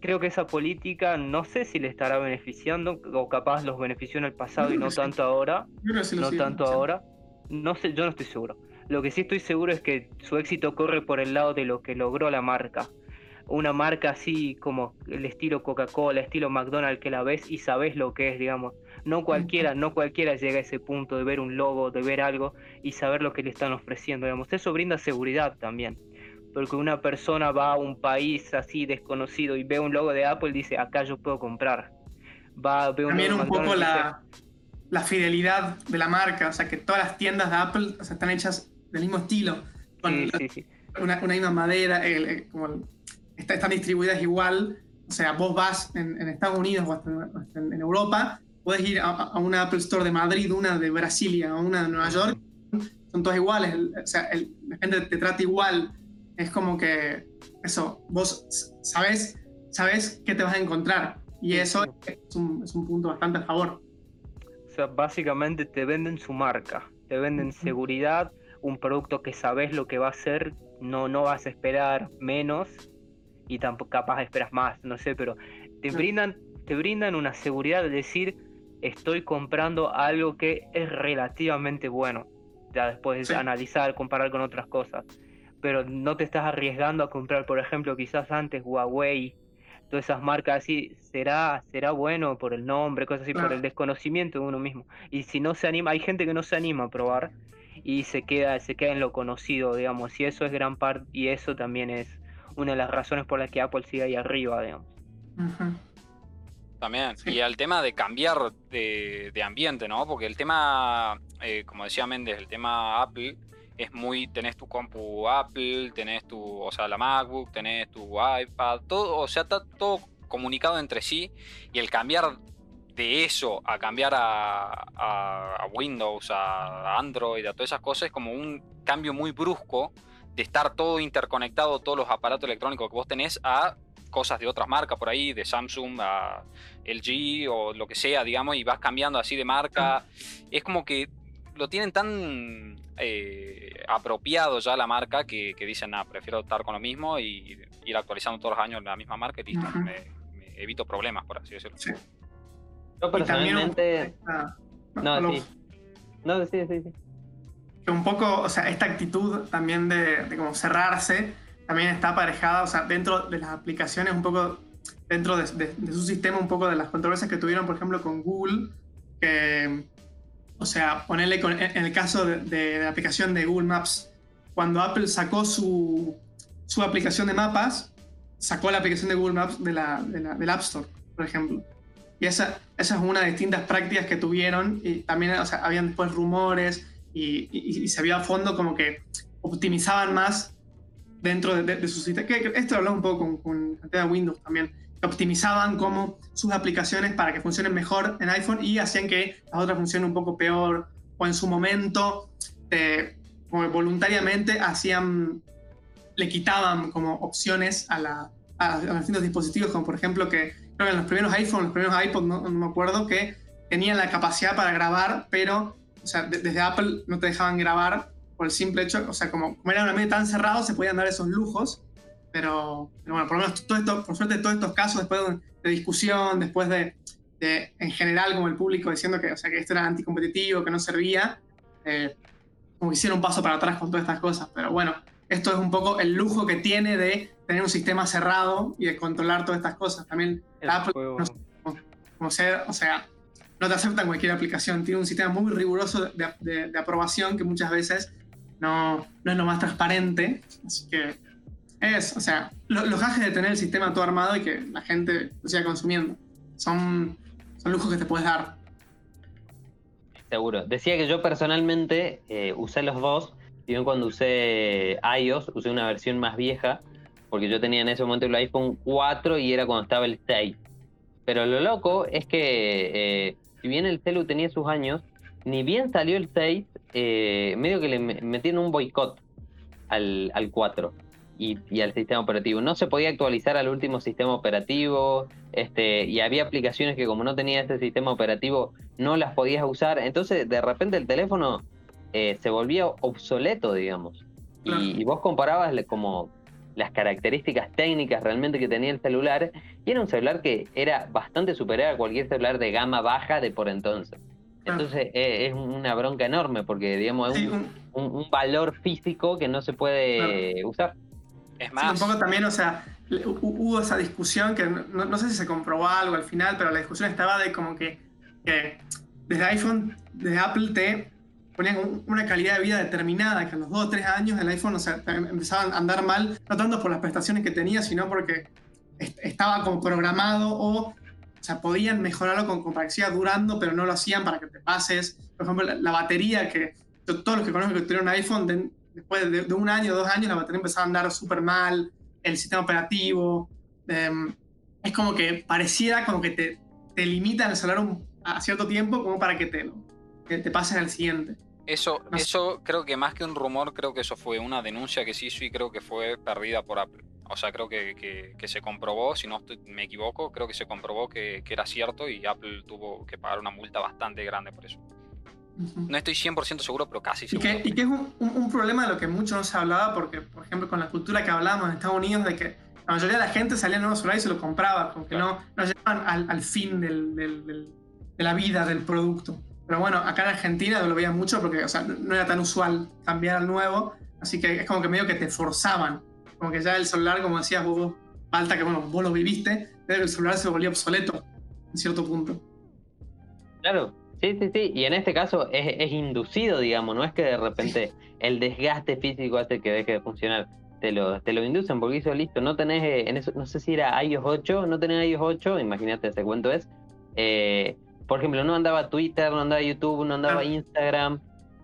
creo que esa política, no sé si le estará beneficiando, o capaz los benefició en el pasado y no sí. tanto ahora, sí no tanto ahora. No sé, yo no estoy seguro. Lo que sí estoy seguro es que su éxito corre por el lado de lo que logró la marca. Una marca así como el estilo Coca-Cola, estilo McDonald's que la ves y sabes lo que es, digamos. No cualquiera, no cualquiera llega a ese punto de ver un logo, de ver algo y saber lo que le están ofreciendo, digamos. Eso brinda seguridad también. Porque una persona va a un país así desconocido y ve un logo de Apple y dice, acá yo puedo comprar. Va, ve un También un poco dice, la, la fidelidad de la marca, o sea, que todas las tiendas de Apple o sea, están hechas del mismo estilo, con Sí, la- sí, sí. una, una misma madera, el- el- como el- está- están distribuidas igual. O sea, vos vas en, en Estados Unidos o hasta, en- en, Europa, puedes ir a, a una Apple Store de Madrid, una de Brasilia o una de Nueva York, son todas iguales. el- o sea, el- la gente te trata igual. Es como que eso, vos sabes, sabes qué te vas a encontrar. Y eso es un, es un punto bastante a favor. O sea, básicamente te venden su marca, te venden seguridad, un producto que sabes lo que va a ser, no, no vas a esperar menos y tampoco capaz esperas más, no sé, pero te brindan, te brindan una seguridad de decir estoy comprando algo que es relativamente bueno. Ya después Sí. analizar, comparar con otras cosas. Pero no te estás arriesgando a comprar, por ejemplo, quizás antes Huawei, todas esas marcas así, será, será bueno por el nombre, cosas así, por el desconocimiento de uno mismo. Y si no se anima, hay gente que no se anima a probar y se queda, se queda en lo conocido, digamos, y eso es gran parte, y eso también es una de las razones por las que Apple sigue ahí arriba, digamos. También. Sí. Y al tema de cambiar de, de ambiente, ¿no? Porque el tema, eh, como decía Méndez, el tema Apple es muy, tenés tu compu Apple, tenés tu, o sea, la MacBook, tenés tu iPad, todo, o sea, está todo comunicado entre sí y el cambiar de eso a cambiar a, Windows, a Android, a todas esas cosas es como un cambio muy brusco de estar todo interconectado, todos los aparatos electrónicos que vos tenés a cosas de otras marcas por ahí, de Samsung a LG o lo que sea, digamos, y vas cambiando así de marca. Es como que lo tienen tan eh, apropiado ya la marca que, dicen, nada, prefiero estar con lo mismo y ir actualizando todos los años la misma marca y listo, me, evito problemas, por así decirlo. Yo personalmente... no, sí. No, sí, sí, sí. Un poco, o sea, esta actitud también de, como cerrarse, también está aparejada, o sea, dentro de las aplicaciones, un poco dentro de, su sistema, un poco de las controversias que tuvieron, por ejemplo, con Google, que o sea, ponerle en el caso de, la aplicación de Google Maps, cuando Apple sacó su, su, aplicación de mapas, sacó la aplicación de Google Maps de la, del App Store, por ejemplo. Y esa, esa es una de distintas prácticas que tuvieron y también o sea, habían después rumores y, y, se vio a fondo como que optimizaban más dentro de, su sistema. Que, esto hablamos un poco con, con de Windows también optimizaban como sus aplicaciones para que funcionen mejor en iPhone y hacían que las otras funcionen un poco peor o en su momento eh, voluntariamente hacían le quitaban como opciones a, la, a, los distintos dispositivos como por ejemplo que creo que en los primeros iPhone, los primeros iPod no, me acuerdo que tenían la capacidad para grabar pero o sea, desde Apple no te dejaban grabar por el simple hecho, o sea, como, como era un ambiente tan cerrado, se podían dar esos lujos pero, bueno, por lo menos todo esto, por suerte todos estos casos después de, discusión, después de, en general como el público diciendo que, o sea, que esto era anticompetitivo, que no servía, eh, como hicieron un paso para atrás con todas estas cosas. Pero bueno, esto es un poco el lujo que tiene de tener un sistema cerrado y de controlar todas estas cosas. También Apple, como, ser, o sea, no te aceptan cualquier aplicación, tiene un sistema muy riguroso de, de aprobación que muchas veces no, no, es lo más transparente, así que es, o sea, los gajes de tener el sistema todo armado y que la gente lo siga consumiendo. Son, son lujos que te puedes dar. Seguro. Decía que yo personalmente eh, usé los dos. Y bien cuando usé iOS, usé una versión más vieja, porque yo tenía en ese momento el iPhone 4 y era cuando estaba el 6. Pero lo loco es que, eh, si bien el celu tenía sus años, ni bien salió el 6, eh, medio que le metieron un boicot al, al 4 y, al sistema operativo. No se podía actualizar al último sistema operativo, este, y había aplicaciones que como no tenía ese sistema operativo no las podías usar. Entonces, de repente el teléfono eh, se volvía obsoleto, digamos. Y, vos comparabas como las características técnicas realmente que tenía el celular, y era un celular que era bastante superior a cualquier celular de gama baja de por entonces. Entonces eh, es una bronca enorme porque, digamos, es un, valor físico que no se puede usar. Es más. un poco también, o sea, hubo esa discusión que no, sé si se comprobó algo al final, pero la discusión estaba de como que, desde iPhone, desde Apple te ponían una calidad de vida determinada, que a los dos o tres años el iPhone o sea, empezaba a andar mal, no tanto por las prestaciones que tenía, sino porque estaba como programado o, o sea, podían mejorarlo con, con para que siga durando, pero no lo hacían para que te pases. Por ejemplo, la, batería, que todos los que conozco que tuvieron un iPhone después de, un año, dos años, la batería empezaba a andar súper mal, el sistema operativo. Em, es como que pareciera como que te, te limitan el celular a cierto tiempo como para que te, que te pases al siguiente. Eso, eso creo que más que un rumor, creo que eso fue una denuncia que se hizo y creo que fue perdida por Apple. O sea, creo que, que, se comprobó, si no me equivoco, creo que se comprobó que, que, era cierto y Apple tuvo que pagar una multa bastante grande por eso. No estoy 100% seguro, pero casi seguro. Y que, es un, problema de lo que mucho no se hablaba, porque, por ejemplo, con la cultura que hablábamos en Estados Unidos, de que la mayoría de la gente salía nuevo celular y se lo compraba, como que no, no llegaban al, fin de la vida del producto. Pero bueno, acá en Argentina lo veía mucho porque o sea, no era tan usual cambiar al nuevo, así que es como que medio que te forzaban. Como que ya el celular, como decías vos, falta que bueno, vos lo viviste, pero el celular se volvía obsoleto en cierto punto. Claro, Sí, sí, sí, y en este caso es, inducido, digamos, no es que de repente el desgaste físico hace que deje de funcionar, te lo, te lo inducen porque hizo listo, no tenés, eh, en eso, no sé si era iOS 8, no tenés iOS 8, imagínate ese cuento es, eh, por ejemplo, no andaba Twitter, no andaba YouTube, no andaba Instagram,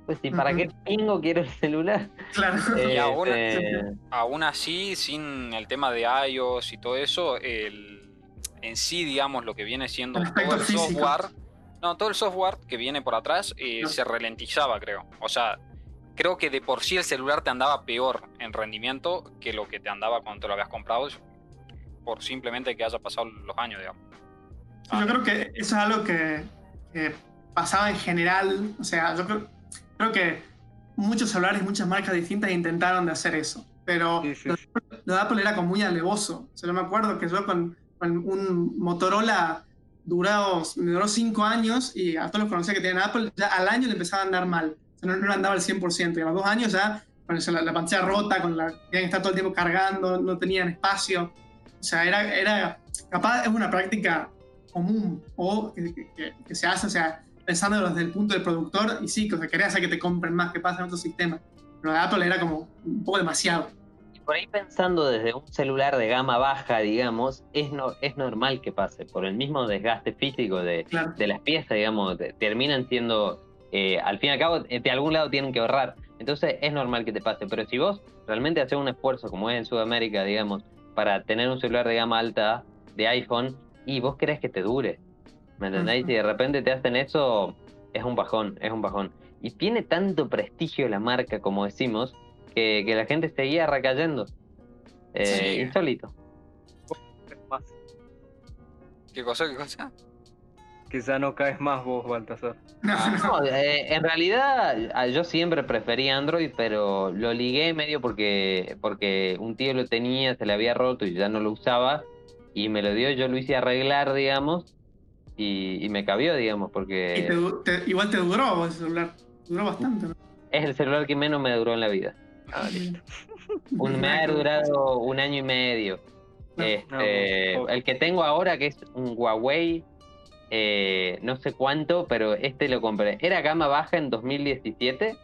Pues sí, ¿para qué tengo quiero el celular? Claro. Y aún, Este, aún así, sin el tema de iOS y todo eso, el, en sí, digamos, lo que viene siendo El todo el físico. software, no, todo el software que viene por atrás eh, No. se ralentizaba, creo. O sea, creo que de por sí el celular te andaba peor en rendimiento que lo que te andaba cuando te lo habías comprado, por simplemente que haya pasado los años, digamos. Yo creo que eso es algo que, que pasaba en general. O sea, yo creo, creo que muchos celulares, muchas marcas distintas intentaron de hacer eso. Pero Sí, sí, lo, de Apple era como muy alevoso. O sea, yo me acuerdo que yo con, con un Motorola duró, me duró cinco años y a todos los conocía que tenían Apple, ya al año le empezaba a andar mal. O sea, no, no andaba al 100%. Y a los dos años ya con la, la pantalla rota, con la que estar todo el tiempo cargando, no tenían espacio. O sea, era, era capaz es una práctica común o que, que- que se hace, o sea, pensando desde el punto del productor, y sí, que o sea, querés hacer que te compren más que pasa en otros sistemas. Pero de Apple era como un poco demasiado. Y por ahí pensando desde un celular de gama baja, digamos, es, no, es normal que pase, por el mismo desgaste físico de, Claro. de las piezas, digamos, te- terminan siendo, eh, al fin y al cabo, eh, de algún lado tienen que ahorrar. Entonces es normal que te pase, pero si vos realmente haces un esfuerzo, como es en Sudamérica, digamos, para tener un celular de gama alta de iPhone, y vos querés que te dure, ¿me entendéis? Ujú. Y de repente te hacen eso, es un bajón, es un bajón. Y tiene tanto prestigio la marca, como decimos, que, que la gente seguía recayendo. Eh, Sí. Insólito. ¿Qué cosa? ¿Qué cosa? Que ya no caes más vos, Baltasar. No, Ah, no. No, eh, en realidad ah, yo siempre preferí Android, pero lo ligué medio porque, porque un tío lo tenía, se le había roto y ya no lo usaba y me lo dio, yo lo hice arreglar, digamos, y, y me cabió, digamos, Y porque te du- te- igual te duró el celular. Duró bastante. ¿no? es el celular que menos me duró en la vida. Ah, Un, me ha durado un año y medio. No, Este, no, el que tengo ahora, que es un Huawei, eh, no sé cuánto, pero este lo compré. Era gama baja en 2017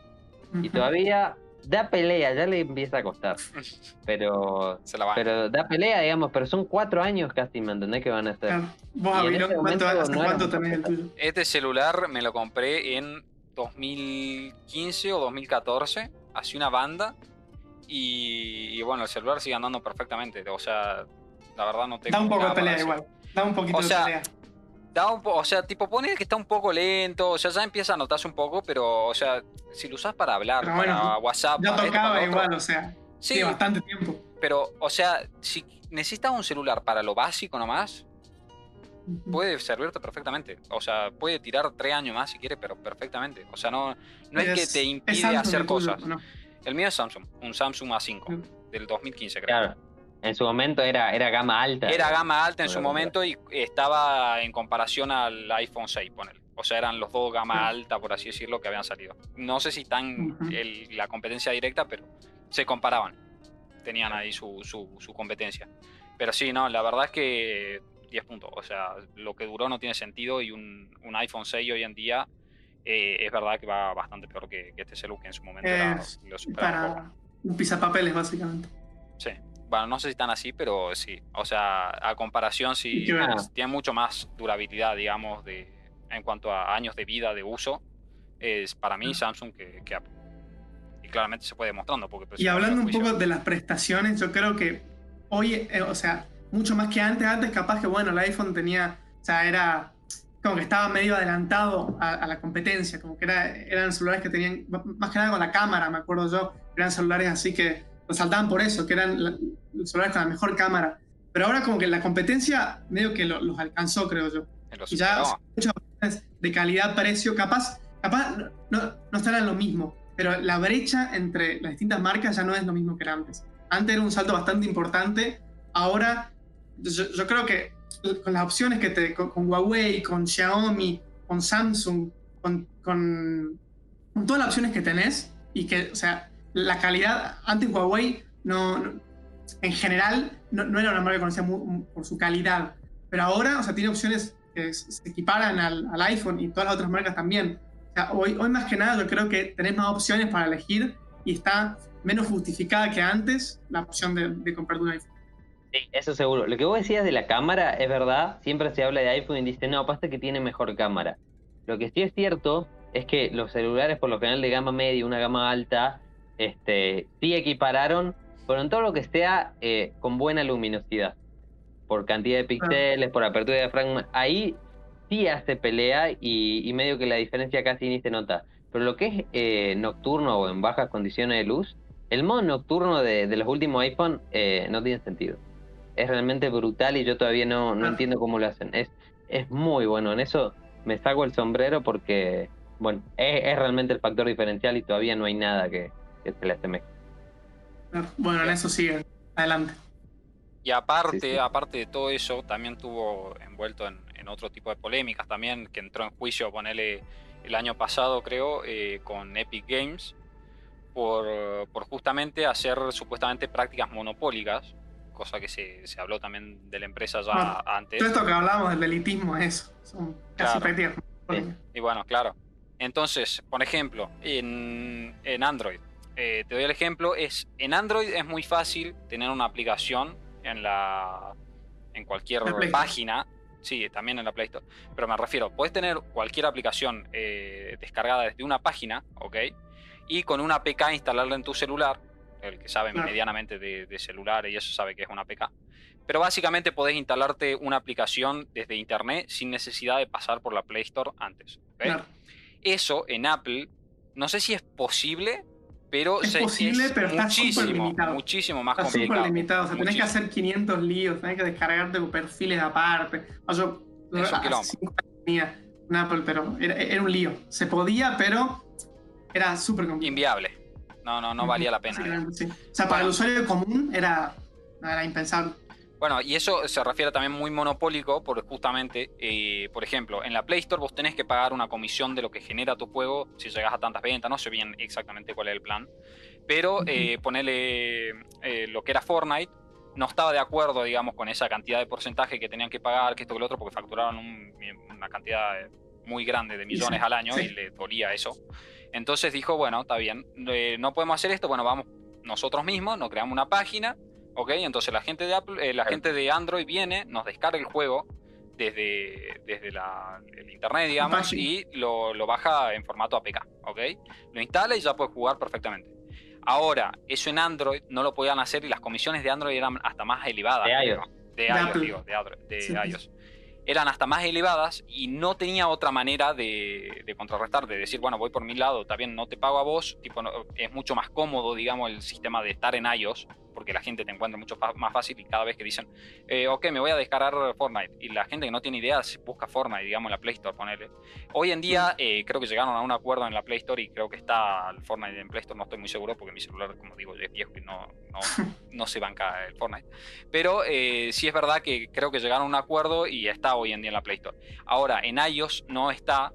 y Ujú. todavía da pelea, ya le empieza a costar. Pero, Se la van. pero da pelea, digamos, pero son cuatro años casi, ¿me entendés que van a? Claro. Vos, Avirón, ese ¿cuánto, momento ¿hace no cuánto tenés el tuyo? Este celular me lo compré en 2015 o 2014, así una banda. Y, y bueno, el celular sigue andando perfectamente. O sea, la verdad no tengo. Da un poco de pelea igual. Da un poquito O sea, de pelea. Da un po- o sea, tipo, pone que está un poco lento, o sea, ya empieza a notarse un poco, pero, o sea, si lo usas para hablar, Pero para bueno, WhatsApp, Ya para esto, para tocaba otro, igual, o sea, Sí, bastante tiempo. pero, o sea, si necesitas un celular para lo básico nomás, Ujú. puede servirte perfectamente. O sea, puede tirar tres años más si quiere, pero perfectamente. O sea, no, no es, que te impide hacer tuyo, cosas. El mío es Samsung, un Samsung A5 Mm. del 2015, creo. Claro. En su momento era, era gama alta. Era gama alta en su momento y estaba en comparación al iPhone 6, ponele. O sea, eran los dos gama Sí. alta, por así decirlo, que habían salido. No sé si tan el- la competencia directa, pero se comparaban. Tenían ahí su, su- su competencia. Pero sí, no, la verdad es que 10 puntos. O sea, lo que duró no tiene sentido y un, un iPhone 6 hoy en día eh, es verdad que va bastante peor que, que este celu que en su momento era, lo superaba. Para un pisapapeles, básicamente. Sí. Bueno, no sé si tan así, pero sí. O sea, a comparación, sí, bueno. tiene mucho más durabilidad, digamos, de, en cuanto a años de vida, de uso. Es para mí. Samsung que, que Apple. Y claramente se puede demostrando. Porque pues, Y hablando un poco de las prestaciones, yo creo que hoy, eh, o sea, mucho más que antes, antes capaz que, bueno, el iPhone tenía, o sea, era como que estaba medio adelantado a, a la competencia, como que era, eran celulares que tenían, más que nada con la cámara, me acuerdo yo, eran celulares así que saltaban por eso, que eran la- los celulares con la mejor cámara. Pero ahora como que la competencia medio que lo- los alcanzó, creo yo. Y ya muchas opciones de calidad, precio, capaz, capaz no, no, no estará en lo mismo, pero la brecha entre las distintas marcas ya no es lo mismo que era antes. Antes era un salto bastante importante, ahora yo, yo creo que con las opciones que te, con, con Huawei, con Xiaomi, con Samsung, con, con, con todas las opciones que tenés, y que, o sea, la calidad, antes Huawei no, no- en general no, era una marca conocida mu- por su calidad, pero ahora, o sea, tiene opciones que se equiparan al, iPhone y todas las otras marcas también. O sea, hoy, hoy más que nada yo creo que tenés más opciones para elegir y está menos justificada que antes la opción de, comprarte un iPhone. Sí, eso seguro. Lo que vos decías de la cámara es verdad. Siempre se habla de iPhone y dice, no, pasa que tiene mejor cámara. Lo que sí es cierto es que los celulares por lo general de gama media una gama alta este, sí equipararon, pero en todo lo que sea eh, con buena luminosidad, por cantidad de píxeles, por apertura de diafragma, ahí sí hace pelea y, y medio que la diferencia casi ni se nota. Pero lo que es eh, nocturno o en bajas condiciones de luz, el modo nocturno de, de los últimos iPhone eh, no tiene sentido. Es realmente brutal y yo todavía no, no Ah. entiendo cómo lo hacen. Es, es muy bueno. En eso me saco el sombrero porque, bueno, es, es realmente el factor diferencial y todavía no hay nada que, que se le asemeje. Bueno, en eso siguen. Adelante. Y aparte, Sí, sí. aparte de todo eso, también tuvo envuelto en, en otro tipo de polémicas también, que entró en juicio, ponele el año pasado, creo, eh, con Epic Games, por, por justamente hacer supuestamente prácticas monopólicas, cosa que se, se habló también de la empresa ya Bueno, antes. Todo esto que hablábamos del elitismo es eso. Son casi Claro. prácticas. Sí. Y bueno, claro. Entonces, por ejemplo, en, en Android, eh, te doy el ejemplo, es en Android es muy fácil tener una aplicación en la en cualquier La página, sí, también en la Play Store, pero me refiero, puedes tener cualquier aplicación eh, descargada desde una página, ¿ok? Y con una APK instalarla en tu celular, el que sabe Claro. medianamente de, de celulares y eso sabe que es una APK. Pero básicamente podés instalarte una aplicación desde internet sin necesidad de pasar por la Play Store antes. Claro. Eso en Apple, no sé si es posible, pero Es se- posible, pero está súper muchísimo, limitado. muchísimo más Está súper complicado. limitado. O sea, tenés que hacer 500 líos, tenés que descargarte perfiles aparte. O yo Es cinco años tenía un Apple, pero era, era un lío. Se podía, pero era súper complicado. Inviable. No, no, no valía la pena. Básicamente, sí. O sea, para el usuario común era, era impensable. Bueno, y eso se refiere también muy monopólico, porque justamente, eh, por ejemplo, en la Play Store vos tenés que pagar una comisión de lo que genera tu juego si llegas a tantas ventas, no sé bien exactamente cuál es el plan, pero Ujú. eh, ponele eh, lo que era Fortnite, no estaba de acuerdo, digamos, con esa cantidad de porcentaje que tenían que pagar, que esto que lo otro, porque facturaron un- una cantidad eh, muy grande de millones sí, al año sí. y le dolía eso. Entonces dijo, bueno, está bien, eh, no podemos hacer esto, bueno, vamos nosotros mismos, nos creamos una página, ¿ok? Entonces la gente de Apple, eh, la Claro. gente de Android viene, nos descarga el juego desde, desde la- el internet, digamos, página. y lo, lo baja en formato APK, ¿ok? Lo instala y ya puede jugar perfectamente. Ahora, eso en Android no lo podían hacer y las comisiones de Android eran hasta más elevadas. De iOS. De De iOS, Apple. digo, de, Android- de Sí. iOS. Eran hasta más elevadas y no tenía otra manera de, de contrarrestar, de decir, bueno, voy por mi lado, está bien, no te pago a vos, tipo, no- es mucho más cómodo, digamos, el sistema de estar en iOS, porque la gente te encuentra mucho más fácil y cada vez que dicen, eh, ok, me voy a descargar Fortnite, y la gente que no tiene idea busca Fortnite, digamos, en la Play Store, ponele. Hoy en día eh, creo que llegaron a un acuerdo en la Play Store y creo que está el Fortnite en Play Store, no estoy muy seguro porque mi celular, como digo, es viejo y no, no, no se banca el Fortnite. Pero eh, sí es verdad que creo que llegaron a un acuerdo y está hoy en día en la Play Store. Ahora, en iOS no está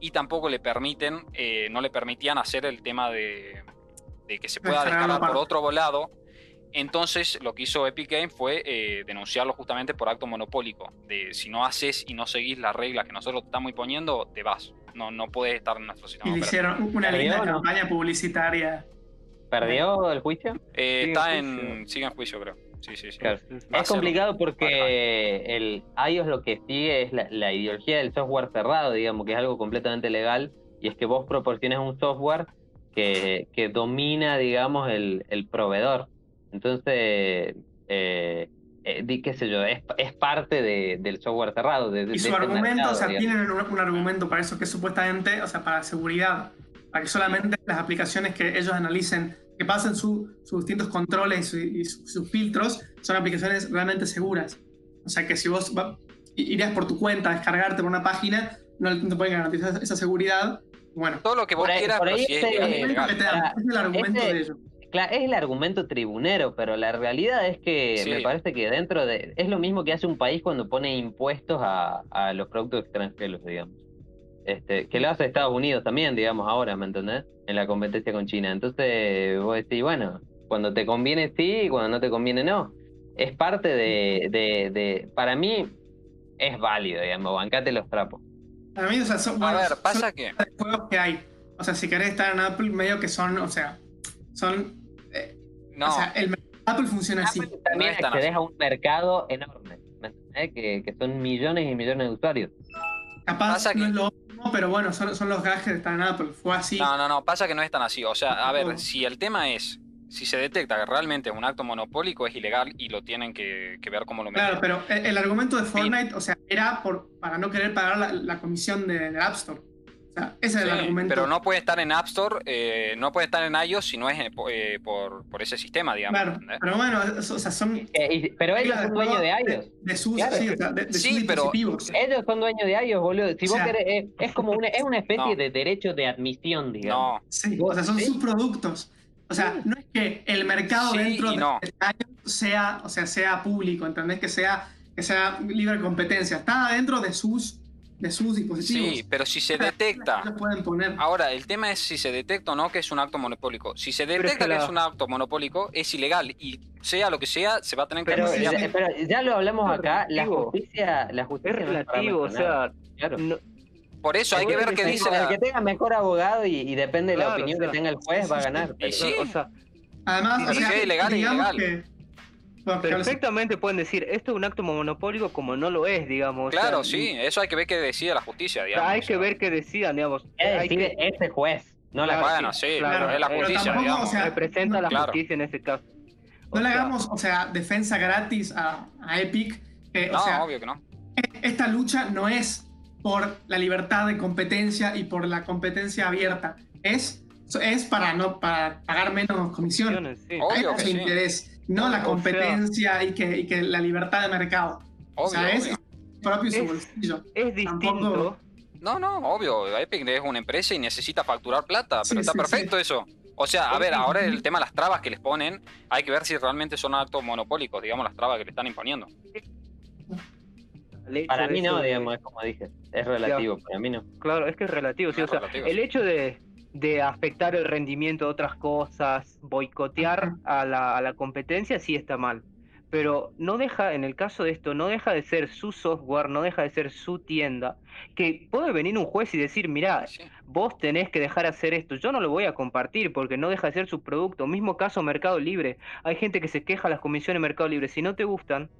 y tampoco le permiten, eh, no le permitían hacer el tema de, de que se pueda descargar por otro lado. Entonces lo que hizo Epic Games fue eh, denunciarlo justamente por acto monopólico. De si no haces y no seguís las reglas que nosotros te estamos imponiendo, te vas. No, no puedes estar en nuestro Y sistema operativo. hicieron una ¿Perdió linda no? campaña publicitaria. ¿Perdió el juicio? Eh, Sigue está en sigue en juicio, creo. Sí, sí, sí. Claro. Es complicado porque el iOS lo que sigue es la, la ideología del software cerrado, digamos, que es algo completamente legal, y es que vos proporciones un software que, que domina, digamos, el, el proveedor. Entonces, eh, eh, di- qué sé yo, es, es parte de- del software cerrado. de- Y su ese argumento, mercado, o sea, digamos. tienen un, un argumento para eso que es supuestamente, o sea, para seguridad, para que solamente las aplicaciones que ellos analicen, que pasen su- sus distintos controles y, su- y su- sus filtros, son aplicaciones realmente seguras. O sea, que si vos va- irías por tu cuenta a descargarte por una página, no te pueden garantizar esa, esa seguridad. Bueno, Todo lo que vos Por ahí- quieras, por pero ahí si es es el argumento ese- de ellos. Claro, es el argumento tribunero, pero la realidad es que Sí. me parece que dentro de... Es lo mismo que hace un país cuando pone impuestos a, a los productos extranjeros, digamos. Este, que lo hace Estados Unidos también, digamos, ahora, ¿me entendés? En la competencia con China. Entonces, vos decís, bueno, cuando te conviene sí y cuando no te conviene no. Es parte de... de, de para mí, es válido, digamos, bancate los trapos. A mí, o sea, son, A bueno, ver, son pasa que. los juegos que hay. O sea, si querés estar en Apple, medio que son, o sea, son. No, O sea, el mercado de Apple funciona así. Apple también no es accedes a un mercado enorme, ¿me entendés? Que, que son millones y millones de usuarios. Capaz pasa que- no es lo No, pero bueno, son, son los gajes de estar en Apple. Fue así. No, no, no, pasa que no es tan así. O sea, a ver, No. si el tema es, si se detecta que realmente un acto monopólico es ilegal y lo tienen que, que ver cómo lo Claro, meten. pero el, el argumento de Fortnite, o sea, era por, para no querer pagar la, la comisión de, de App Store. Ese es el argumento. pero no puede estar en App Store, eh, no puede estar en iOS si no es eh, po- por, por ese sistema, digamos. Claro, pero bueno, o sea, son. Eh, y- pero ellos son dueños de iOS. De, sus, Claro. sí, o sea, de, de Sí, sus pero- dispositivos. Ellos son dueños de iOS, boludo. Si O vos querés, eh, es como una, es una especie No. de derecho de admisión, digamos. No, Sí, o sea, son ¿Sí? sus productos. O sea, no es que el mercado Sí dentro de no. de iOS sea, o sea, sea público, ¿entendés? Que sea, que sea libre competencia. Está dentro de sus, de sus dispositivos. sí, pero si se detecta. ellos pueden poner. Ahora, el tema es si se detecta o no que es un acto monopólico. Si se Pero es detecta que que, la- es un acto monopólico, es ilegal. Y sea lo que sea, se va a tener que Pero, Sí, ya, sí. pero ya lo hablamos Es acá, la justicia, la Es justicia no para relativo, o sea, claro. no- Por eso hay que ver qué dice el la. que tenga mejor abogado y, y depende de la opinión o sea, que tenga el juez, va a ganar. Pero- sí. o sea, Además, o sea, es ilegal, es digamos ilegal. que. Que perfectamente pueden decir, esto es un acto monopólico como no lo es, digamos. o sea, Claro, sí, eso hay que ver qué decide la justicia, o sea, digamos. hay o que sea. ver que decidan, digamos. ¿Qué hay decide que, ese juez? No la Claro, Bueno, sí, Claro, pero es la pero justicia, tampoco, digamos. o sea, representa la Claro. justicia en ese caso. O No le hagamos, o sea, defensa gratis a, a Epic. que, no, o sea, obvio que no. esta lucha no es por la libertad de competencia y por la competencia abierta. Es, es para no para pagar menos comisión. opciones, sí. Obvio es que su sí. interés, no O la sea- competencia y, que, y que la libertad de mercado. Obvio, o sea, es obvio. propio su Es- bolsillo. Es distinto. Tampoco- No, no, obvio. Epic es una empresa y necesita facturar plata, Sí, pero está sí, perfecto eso. O sea, a ver, ahora el tema de las trabas que les ponen, hay que ver si realmente son actos monopólicos, digamos, las trabas que le están imponiendo. Para mí no, digamos, es como dije. Es relativo, para mí no. Claro, es que es relativo. sí, Es o sea, relativo, el sí. hecho de, de afectar el rendimiento de otras cosas, boicotear a la, a la competencia, sí está mal. Pero no deja, en el caso de esto, no deja de ser su software, no deja de ser su tienda, que puede venir un juez y decir, mirá, Sí. vos tenés que dejar hacer esto, yo no lo voy a compartir porque no deja de ser su producto. Mismo caso Mercado Libre. Hay gente que se queja a las comisiones de Mercado Libre. Si no te gustan,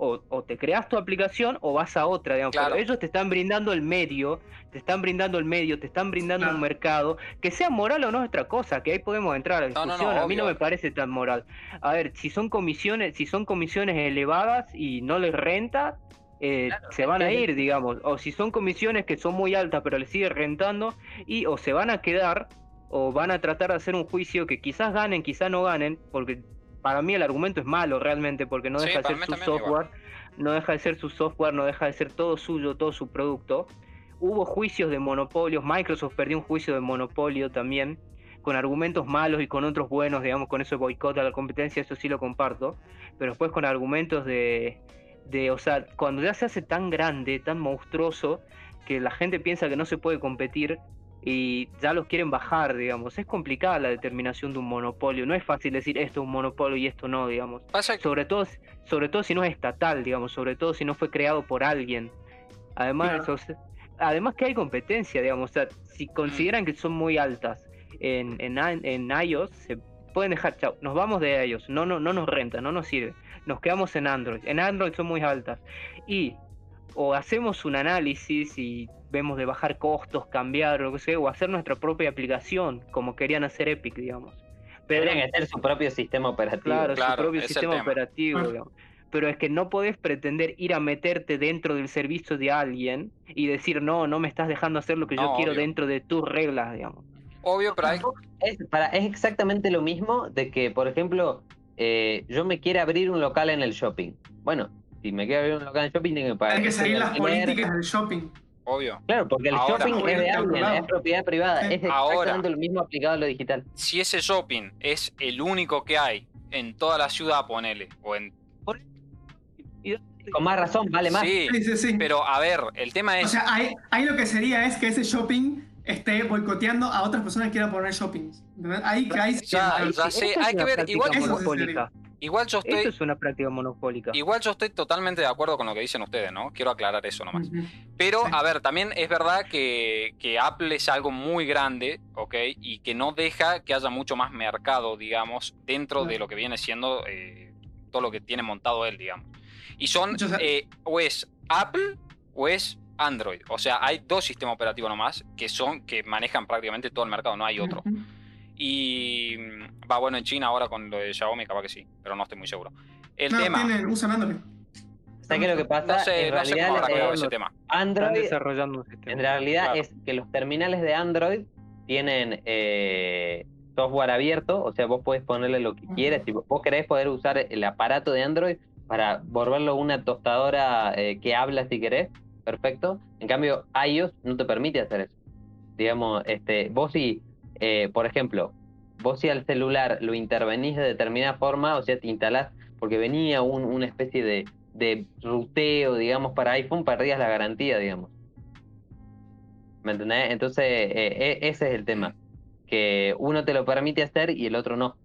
o, o te creas tu aplicación o vas a otra, digamos. Claro. Pero ellos te están brindando el medio, te están brindando el medio, te están brindando un mercado, que sea moral o no es otra cosa, que ahí podemos entrar a la no, discusión. no, a mí no me parece tan moral. A ver, si son comisiones, si son comisiones elevadas y no les renta, eh, Claro, se van a ir, digamos. O si son comisiones que son muy altas pero les sigue rentando y o se van a quedar o van a tratar de hacer un juicio que quizás ganen, quizás no ganen, porque para mí el argumento es malo realmente, porque no Sí, deja de ser su igual. software, no deja de ser su software, no deja de ser todo suyo, todo su producto. Hubo juicios de monopolios, Microsoft perdió un juicio de monopolio también, con argumentos malos y con otros buenos, digamos, con eso boicot a la competencia, eso sí lo comparto, pero después con argumentos de, de, o sea, cuando ya se hace tan grande, tan monstruoso, que la gente piensa que no se puede competir y ya los quieren bajar, digamos. Es complicada la determinación de un monopolio, no es fácil decir esto es un monopolio y esto no, digamos. Pasa que Sobre todo, sobre todo si no es estatal, digamos, sobre todo si no fue creado por alguien. Además, Claro. o sea, además que hay competencia, digamos, o sea, si consideran que son muy altas en, en, en iOS, se pueden dejar, chao, nos vamos de iOS, no, no, no nos renta, no nos sirve, nos quedamos en Android, en Android son muy altas. Y o hacemos un análisis y vemos de bajar costos, cambiar, lo que sea, o hacer nuestra propia aplicación, como querían hacer Epic, digamos. Pero que ser su propio sistema operativo. Claro, Claro, su propio sistema tema. operativo. Digamos. Pero es que no podés pretender ir a meterte dentro del servicio de alguien y decir, no, no me estás dejando hacer lo que yo quiero obvio. dentro de tus reglas, digamos. obvio, pero hay. Es, para, es exactamente lo mismo de que, por ejemplo, eh, yo me quiero abrir un local en el shopping. Bueno, si me quiero abrir un local en el shopping, tengo que pagar. Hay que seguir las políticas del shopping. Obvio. Claro, porque el Ahora- shopping es de alguien, es propiedad privada. Es Ahora- exactamente lo mismo aplicado a lo digital. Si ese shopping es el único que hay en toda la ciudad, ponele. O en... Con más razón, vale más. Sí, Sí, sí, sí. pero a ver, el tema O es. sea, ahí, ahí lo que sería es que ese shopping esté boicoteando a otras personas que quieran poner shoppings. ¿entendés? Ahí, sí Ya, que- ya sé, Esto es hay que ver, igual, monopólica. yo Esto estoy. es una práctica monopólica. Igual yo estoy totalmente de acuerdo con lo que dicen ustedes, ¿no? Quiero aclarar eso nomás. Pero, Sí. a ver, también es verdad que, que Apple es algo muy grande, ¿ok? Y que no deja que haya mucho más mercado, digamos, dentro de lo que viene siendo eh, todo lo que tiene montado él, digamos. Y son, eh, o es Apple o es Android. O sea, hay dos sistemas operativos nomás que son que manejan prácticamente todo el mercado, no hay otro. Y mm, va bueno en China ahora con lo de Xiaomi, capaz que sí, pero no estoy muy seguro. El No, tema, tienen, usan Android. ¿Sabes qué es lo que pasa? no sé, en no sé realidad, cómo eh, ese tema. Están Android, desarrollando un sistema. en realidad, Claro. es que los terminales de Android tienen eh, software abierto, o sea, vos podés ponerle lo que quieras. Si vos querés poder usar el aparato de Android para volverlo una tostadora eh, que habla si querés, perfecto. En cambio, iOS no te permite hacer eso. Digamos, este, vos si, eh, por ejemplo, vos si al celular lo intervenís de determinada forma, o sea, te instalás, porque venía un- una especie de, de ruteo, digamos, para iPhone, perdías la garantía, digamos. ¿Me entendés? Entonces, eh, e- ese es el tema. Que uno te lo permite hacer y el otro no.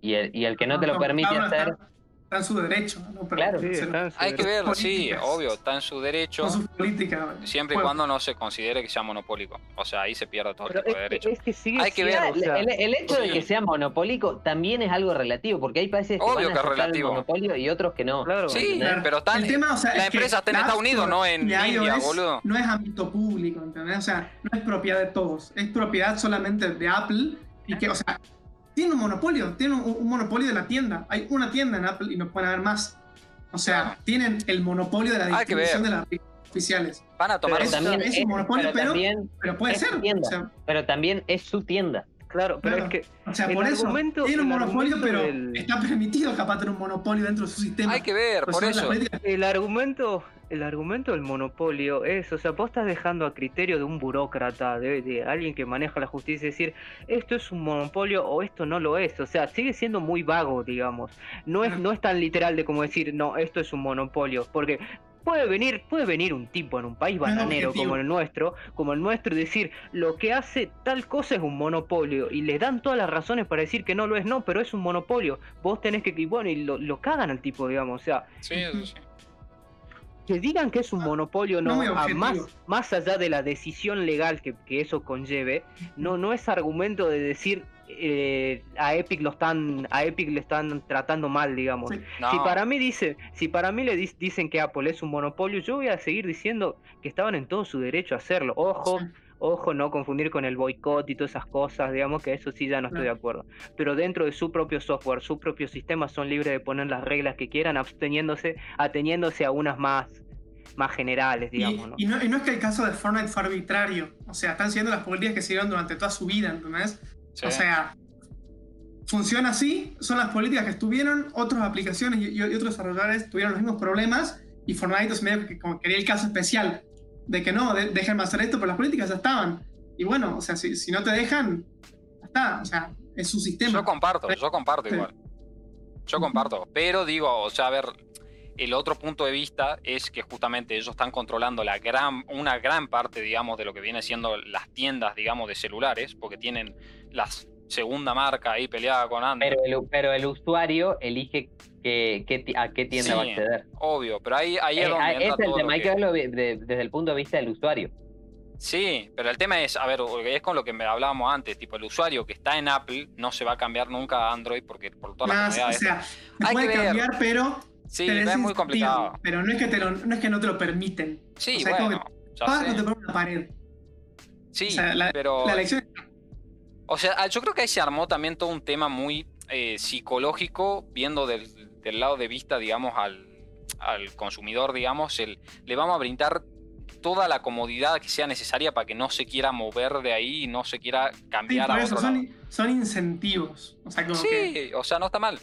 Y el, y el que no te lo permite hacer, Está, está en su derecho. ¿no? Pero Claro. Sí, se- está en su Hay que ver, sí, políticas. obvio, está en su derecho, Con sus políticas. siempre y Bueno, cuando no se considere que sea monopólico. O sea, ahí se pierde todo Pero tipo de es, derecho. que, es que sigue Hay que ver, siendo, o sea, el, el hecho de que sea monopólico también es algo relativo, porque hay países que Obvio van a que el relativo. monopolio y otros que no. Claro. Sí, ¿entendés? pero están, el tema, o sea, la es empresa está en Estados Unidos, no en India, boludo. No es ámbito público, ¿entendés? O sea, no es propiedad de todos. Es propiedad solamente de Apple. Y que, o sea, tiene un monopolio. Tiene un, un monopolio de la tienda. Hay una tienda en Apple y no pueden haber más. O sea, Claro. tienen el monopolio de la distribución de las oficiales. Van a tomar Pero Pero es- también, es un monopolio, pero pero- también, Pero puede Es ser. tienda. O sea, pero también es su tienda. claro, pero Claro. es que o sea, El por eso argumento- tiene un monopolio, pero del- está permitido capaz tener un monopolio dentro de su sistema. Hay que ver, Pues por eso. el argumento, el argumento del monopolio es, o sea, vos estás dejando a criterio de un burócrata, de, de alguien que maneja la justicia, decir esto es un monopolio o esto no lo es. O sea, sigue siendo muy vago, digamos. No es, no es tan literal de como decir, no, esto es un monopolio, porque puede venir, puede venir un tipo en un país bananero como el nuestro, como el nuestro, y decir lo que hace tal cosa es un monopolio y les dan todas las razones para decir que no lo es, no, pero es un monopolio. Vos tenés que, y bueno, y lo, lo cagan al tipo, digamos, o sea, Sí, eso sí. Que digan que es un monopolio no a más, más allá de la decisión legal que, que eso conlleve, no, no es argumento de decir eh, a Epic lo están, a Epic le están tratando mal, digamos. Sí. No, Si para mí dice, si para mí le dicen que Apple es un monopolio, yo voy a seguir diciendo que estaban en todo su derecho a hacerlo. Ojo, Sí. Ojo, no confundir con el boicot y todas esas cosas, digamos que eso sí ya no estoy de acuerdo. Pero dentro de su propio software, su propio sistema, son libres de poner las reglas que quieran, absteniéndose, ateniéndose a unas más, más generales, Y, digamos, ¿no? y no, y no es que el caso de Fortnite fue arbitrario. O sea, están siguiendo las políticas que siguieron durante toda su vida, ¿entendés? sí. O sea, funciona así, son las políticas que estuvieron, otras aplicaciones y, y otros desarrolladores tuvieron los mismos problemas y Fortnite es medio que como quería el caso especial de que no, de- déjenme hacer esto, pero las políticas ya estaban. Y bueno, o sea, si, si no te dejan, ya está, o sea, es su sistema. Yo comparto, yo comparto Sí. igual. Yo comparto. Pero digo, o sea, a ver, el otro punto de vista es que justamente ellos están controlando la gran, una gran parte, digamos, de lo que viene siendo las tiendas, digamos, de celulares, porque tienen la segunda marca ahí peleada con Android. Pero el, pero el usuario elige que, que a qué tienda Sí, va a acceder. Obvio, pero ahí, ahí es Eh, donde ah, entra ese es el todo tema, lo hay que que- verlo de- de- desde el punto de vista del usuario. Sí, pero el tema es, a ver, es con lo que me hablábamos antes, tipo, el usuario que está en Apple no se va a cambiar nunca a Android porque por todas las Más, o comunidades. sea, se Hay que puede ver. cambiar, pero, sí, pero no es muy complicado. Pero no es que, te lo- no es que no te lo permiten. Sí, o sea, es como bueno, ya Ah, sé. no te ponen una pared. Sí, o sea, la- pero... La elección O sea, ah, yo creo que ahí se armó también todo un tema muy eh, psicológico, viendo del, del lado de vista, digamos, al, al consumidor, digamos, el, le vamos a brindar toda la comodidad que sea necesaria para que no se quiera mover de ahí y no se quiera Sí, cambiar por a eso otro lado. son, son incentivos. O sea, como que. Sí, o sea, no está mal.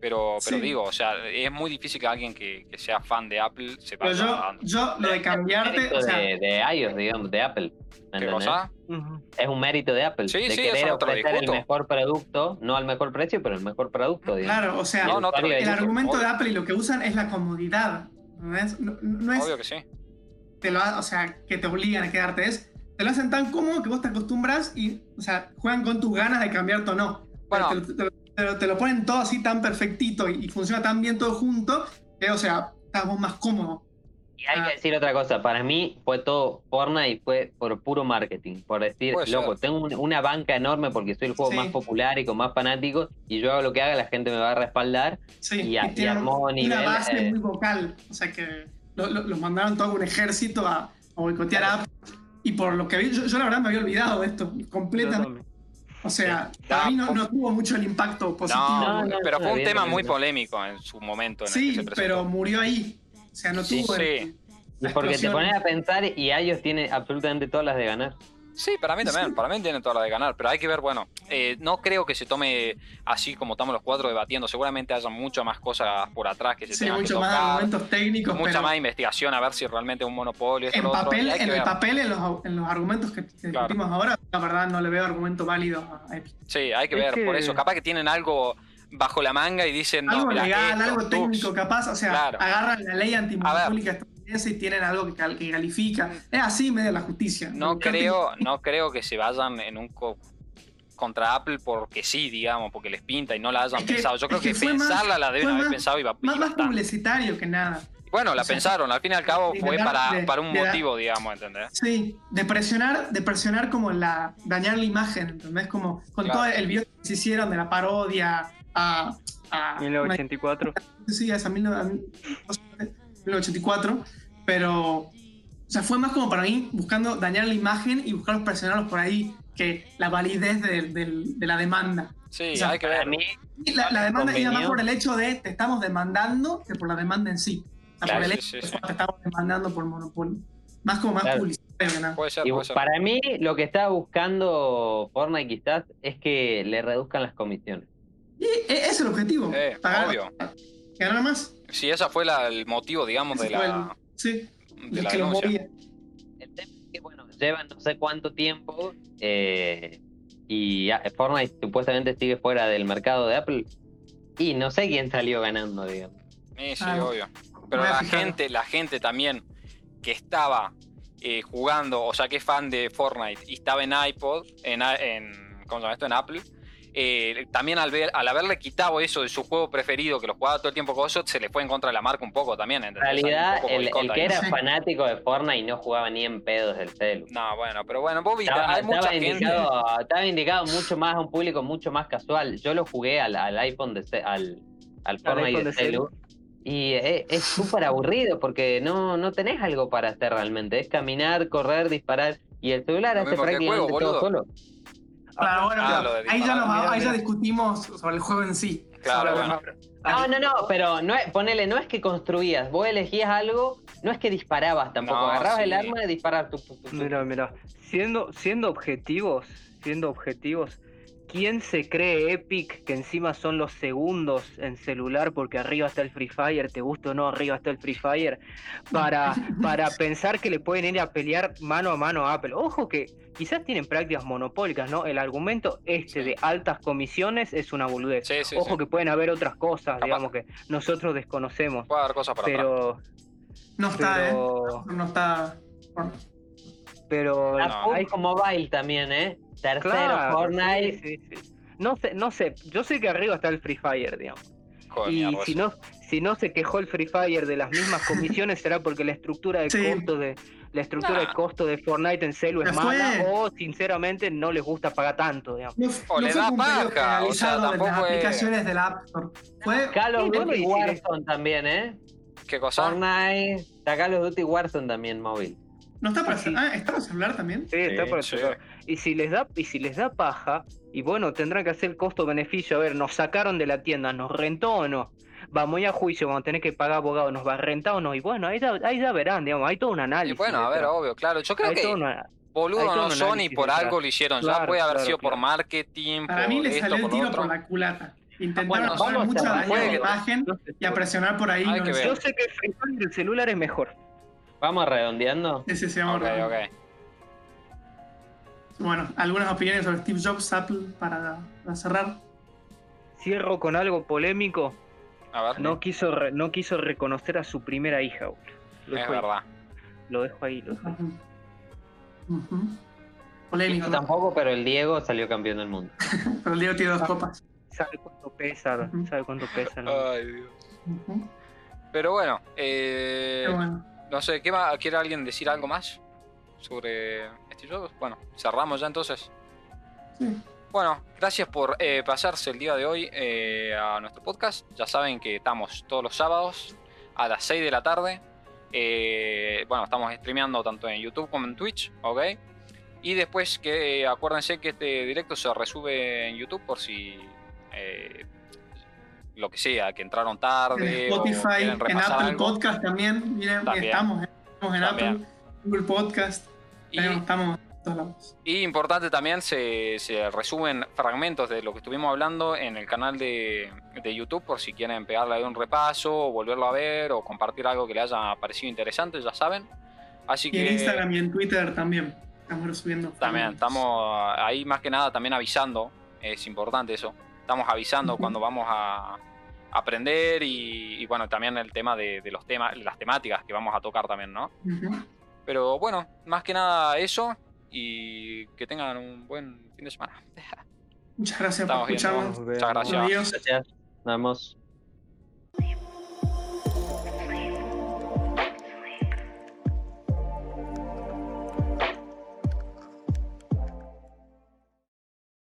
Pero, pero Sí. digo, o sea, es muy difícil que alguien que, que sea fan de Apple se Pero vaya yo, a Android. yo lo de cambiarte, mérito o sea, de, de iOS, digamos, de Apple. ¿me ¿Qué entendés? cosa? Es un mérito de Apple. Sí, de sí, querer ofrecer el mejor producto, no al mejor precio, pero el mejor producto. digamos. claro, o sea, No, no el argumento de Apple y lo que usan es la comodidad. ¿no es, no, no es Obvio que sí. te lo, ha- o sea, que te obligan a quedarte, es te lo hacen tan cómodo que vos te acostumbras y, o sea, juegan con tus ganas de cambiarte o no. Pero Bueno. te, te- te lo- te lo ponen todo así tan perfectito y, y funciona tan bien todo junto que, o sea, estás vos más cómodo. Y hay Ah. que decir otra cosa, para mí fue todo Fortnite y fue por puro marketing, por decir, Puede loco, ser. tengo un- una banca enorme porque soy el juego Sí. más popular y con más fanáticos y yo hago lo que haga, la gente me va a respaldar. Sí, Y a- y tienen armó una nivel, base eh, muy vocal. O sea que lo- lo- los mandaron todo un ejército a, o boicotear a Apple. Y por lo que vi, yo, yo la verdad me había olvidado de esto completamente. O sea, para No, mí no, tuvo mucho el impacto positivo. No, pero fue un tema muy polémico en su momento. En el que sí, se pero murió ahí. O sea, no Sí, tuvo el- sí. Porque te pones a pensar y ellos tiene absolutamente todas las de ganar. Sí, para mí también, para mí tiene toda la de ganar, pero hay que ver, bueno, eh, no creo que se tome así como estamos los cuatro debatiendo, seguramente haya mucho más cosas por atrás que se Sí, tengan que mucho más tocar, argumentos técnicos, mucha pero más investigación a ver si realmente es un monopolio, esto, en lo papel, que en el ver. papel, en los, en los argumentos que, que Claro. discutimos ahora, la verdad no le veo argumento válido a Epic. Sí, hay que Es ver, que- por eso, capaz que tienen algo bajo la manga y dicen, no, algo mira, legal, esto, algo tux. técnico capaz, o sea, Claro. agarran la ley antimonopólica y tienen algo que, cal- que califica. Es así medio la justicia. No creo, no creo que se vayan en un co- contra Apple porque sí, digamos, porque les pinta y no la hayan Es que- pensado. Yo creo que que, fue más- pensarla la deben haber más- pensado y, y Más, más publicitario que nada. Bueno, la o sea, pensaron, al fin y al cabo de fue dar- para, de- para un de motivo, digamos, ¿entendés? Sí, de presionar, de presionar como la. dañar la imagen, ¿entendés? Como con Claro. todo el video que se hicieron de la parodia a. a 1984. sí, a esa 19- 1984, pero, o sea, fue más como para mí buscando dañar la imagen y buscar presionarlos por ahí que la validez de, del- de la demanda. Sí, O sea, hay que ver. mí, Y la, la demanda iba más por el hecho de te estamos demandando que por la demanda en sí. O sea, Claro, por el sí, hecho sí, de sí. te estamos demandando por monopolio. Más como más Claro. publicitario que nada. Puede ser, y puede ser. para mí lo que está buscando Fortnite quizás es que le reduzcan las comisiones. Y e- ese es el objetivo. Eh, pagar, obvio. ganar más. Sí, ese fue la- el motivo, digamos, de Ese la, Sí, de la que lo denuncia. movía. El tema es que, bueno, llevan no sé cuánto tiempo eh, y Fortnite supuestamente sigue fuera del mercado de Apple y no sé quién salió ganando, digamos. Sí, sí, Ah, obvio. Pero la gente, la gente también que estaba eh, jugando, o sea, que es fan de Fortnite y estaba en iPod, en, en ¿cómo se llama esto? En Apple, eh, también al ver, al haberle quitado eso de su juego preferido, que lo jugaba todo el tiempo con eso, se le fue en contra de la marca un poco también. En realidad, el, ahí. que era fanático de Fortnite no jugaba ni en pedos del celu. No, bueno, pero bueno, vos viste, Estaba, hay mucha estaba gente. indicado, estaba indicado mucho más a un público mucho más casual. Yo lo jugué al, al iPhone de al, al Fortnite iPhone de de celu. celu. Y es es súper aburrido porque no, no tenés algo para hacer realmente. Es caminar, correr, disparar. Y el celular Lo hace prácticamente juego, todo solo. Claro, bueno, Ah, lo de ahí, ya nos- ahí discutimos sobre el juego en sí. Claro, bueno. No, no, no, pero no es, ponele, no es que construías, vos elegías algo, no es que disparabas tampoco, No, agarrabas sí. el arma y disparar. tu, tu, tu. Mira, mira. Siendo, siendo objetivos, siendo objetivos, ¿quién se cree Epic que encima son los segundos en celular porque arriba está el Free Fire, te gusta o no, arriba está el Free Fire, para, para pensar que le pueden ir a pelear mano a mano a Apple? Ojo que quizás tienen prácticas monopólicas, ¿no? El argumento este de altas comisiones es una boludez. Sí, sí, Ojo sí. que pueden haber otras cosas, Capaz. digamos, que nosotros desconocemos. Puede haber cosas para atrás. Pero, No está, pero, ¿eh? No está. Pero La No. hay PUBG Mobile también, ¿eh? Tercero, Claro, Fortnite. sí, sí, sí. No sé, no sé, yo sé que arriba está el Free Fire, digamos. Joder, Y si no, si no se quejó el Free Fire de las mismas comisiones, será porque la estructura de Sí. costo de la estructura Nah. de costo de Fortnite en celu es mala o sinceramente no les gusta pagar tanto, digamos. No, O no le da paja, o sea, generalizado de las tampoco es- aplicaciones de la App Store. Fue Call of Duty Warzone también, ¿eh? ¿Qué cosa? Fortnite, está Call of Duty Warzone también móvil. ¿No está para Sí. Ah, ¿está para celular también? Sí, está Sí, sí. celular. Y si les da, y si les da paja, y bueno, tendrán que hacer costo-beneficio, a ver, nos sacaron de la tienda, nos rentó o no. Vamos a ir a juicio, vamos a tener que pagar abogado, nos va a rentar o no. Y bueno, ahí ya, ahí ya verán, digamos, hay todo un Y análisis. bueno, a ver, obvio, claro. Yo creo Hay todo que una- boludo no son y por algo lo hicieron. ya puede haber claro, sido por marketing, Para por mí le salió el tiro otro. por la culata. Intentaron Bueno, daño a la que- imagen y a presionar por ahí. No. Yo sé que el celular es mejor. Vamos redondeando. Ese se llama Ok, ok. Bueno, algunas opiniones sobre Steve Jobs, Apple, para, para cerrar. Cierro con algo polémico. A ver, No quiso, re- no quiso reconocer a su primera hija. Lo es dejo, ahí, verdad. lo dejo ahí. Lo dejo ahí. Polémico, Yo ¿no? tampoco, pero el Diego salió campeón del mundo. pero el Diego tiene dos copas. ¿Sabe cuánto pesa? ¿Sabe cuánto pesa? no? Ay, Dios. Pero bueno, eh, Qué bueno. No sé, ¿qué más? ¿quiere alguien decir algo más sobre Steve Jobs? Bueno, cerramos ya entonces. Sí. Bueno, gracias por eh, pasarse el día de hoy eh, a nuestro podcast. Ya saben que estamos todos los sábados a las 6 de la tarde Eh, bueno, estamos streameando tanto en YouTube como en Twitch, ¿ok? Y después que acuérdense que este directo se resube en YouTube por si lo que sea, que entraron tarde. En Spotify, o en Apple algo. Podcast también. Miren, También. estamos, estamos en También. Apple, Google Podcast. Y- Estamos- Estamos en todos lados. Y importante también, se, se resumen fragmentos de lo que estuvimos hablando en el canal de, de YouTube por si quieren pegarle ahí un repaso o volverlo a ver o compartir algo que les haya parecido interesante, ya saben. Así Y en que Instagram y en Twitter también. Estamos subiendo. también estamos ahí más que nada también avisando, es importante eso. Estamos avisando Ujú. cuando vamos a aprender y, y bueno, también el tema de, de los temas, las temáticas que vamos a tocar también, ¿no? Pero bueno, más que nada eso y que tengan un buen fin de semana. Muchas gracias Estamos por escucharnos. Muchas gracias. Adiós. Gracias. Nos vemos.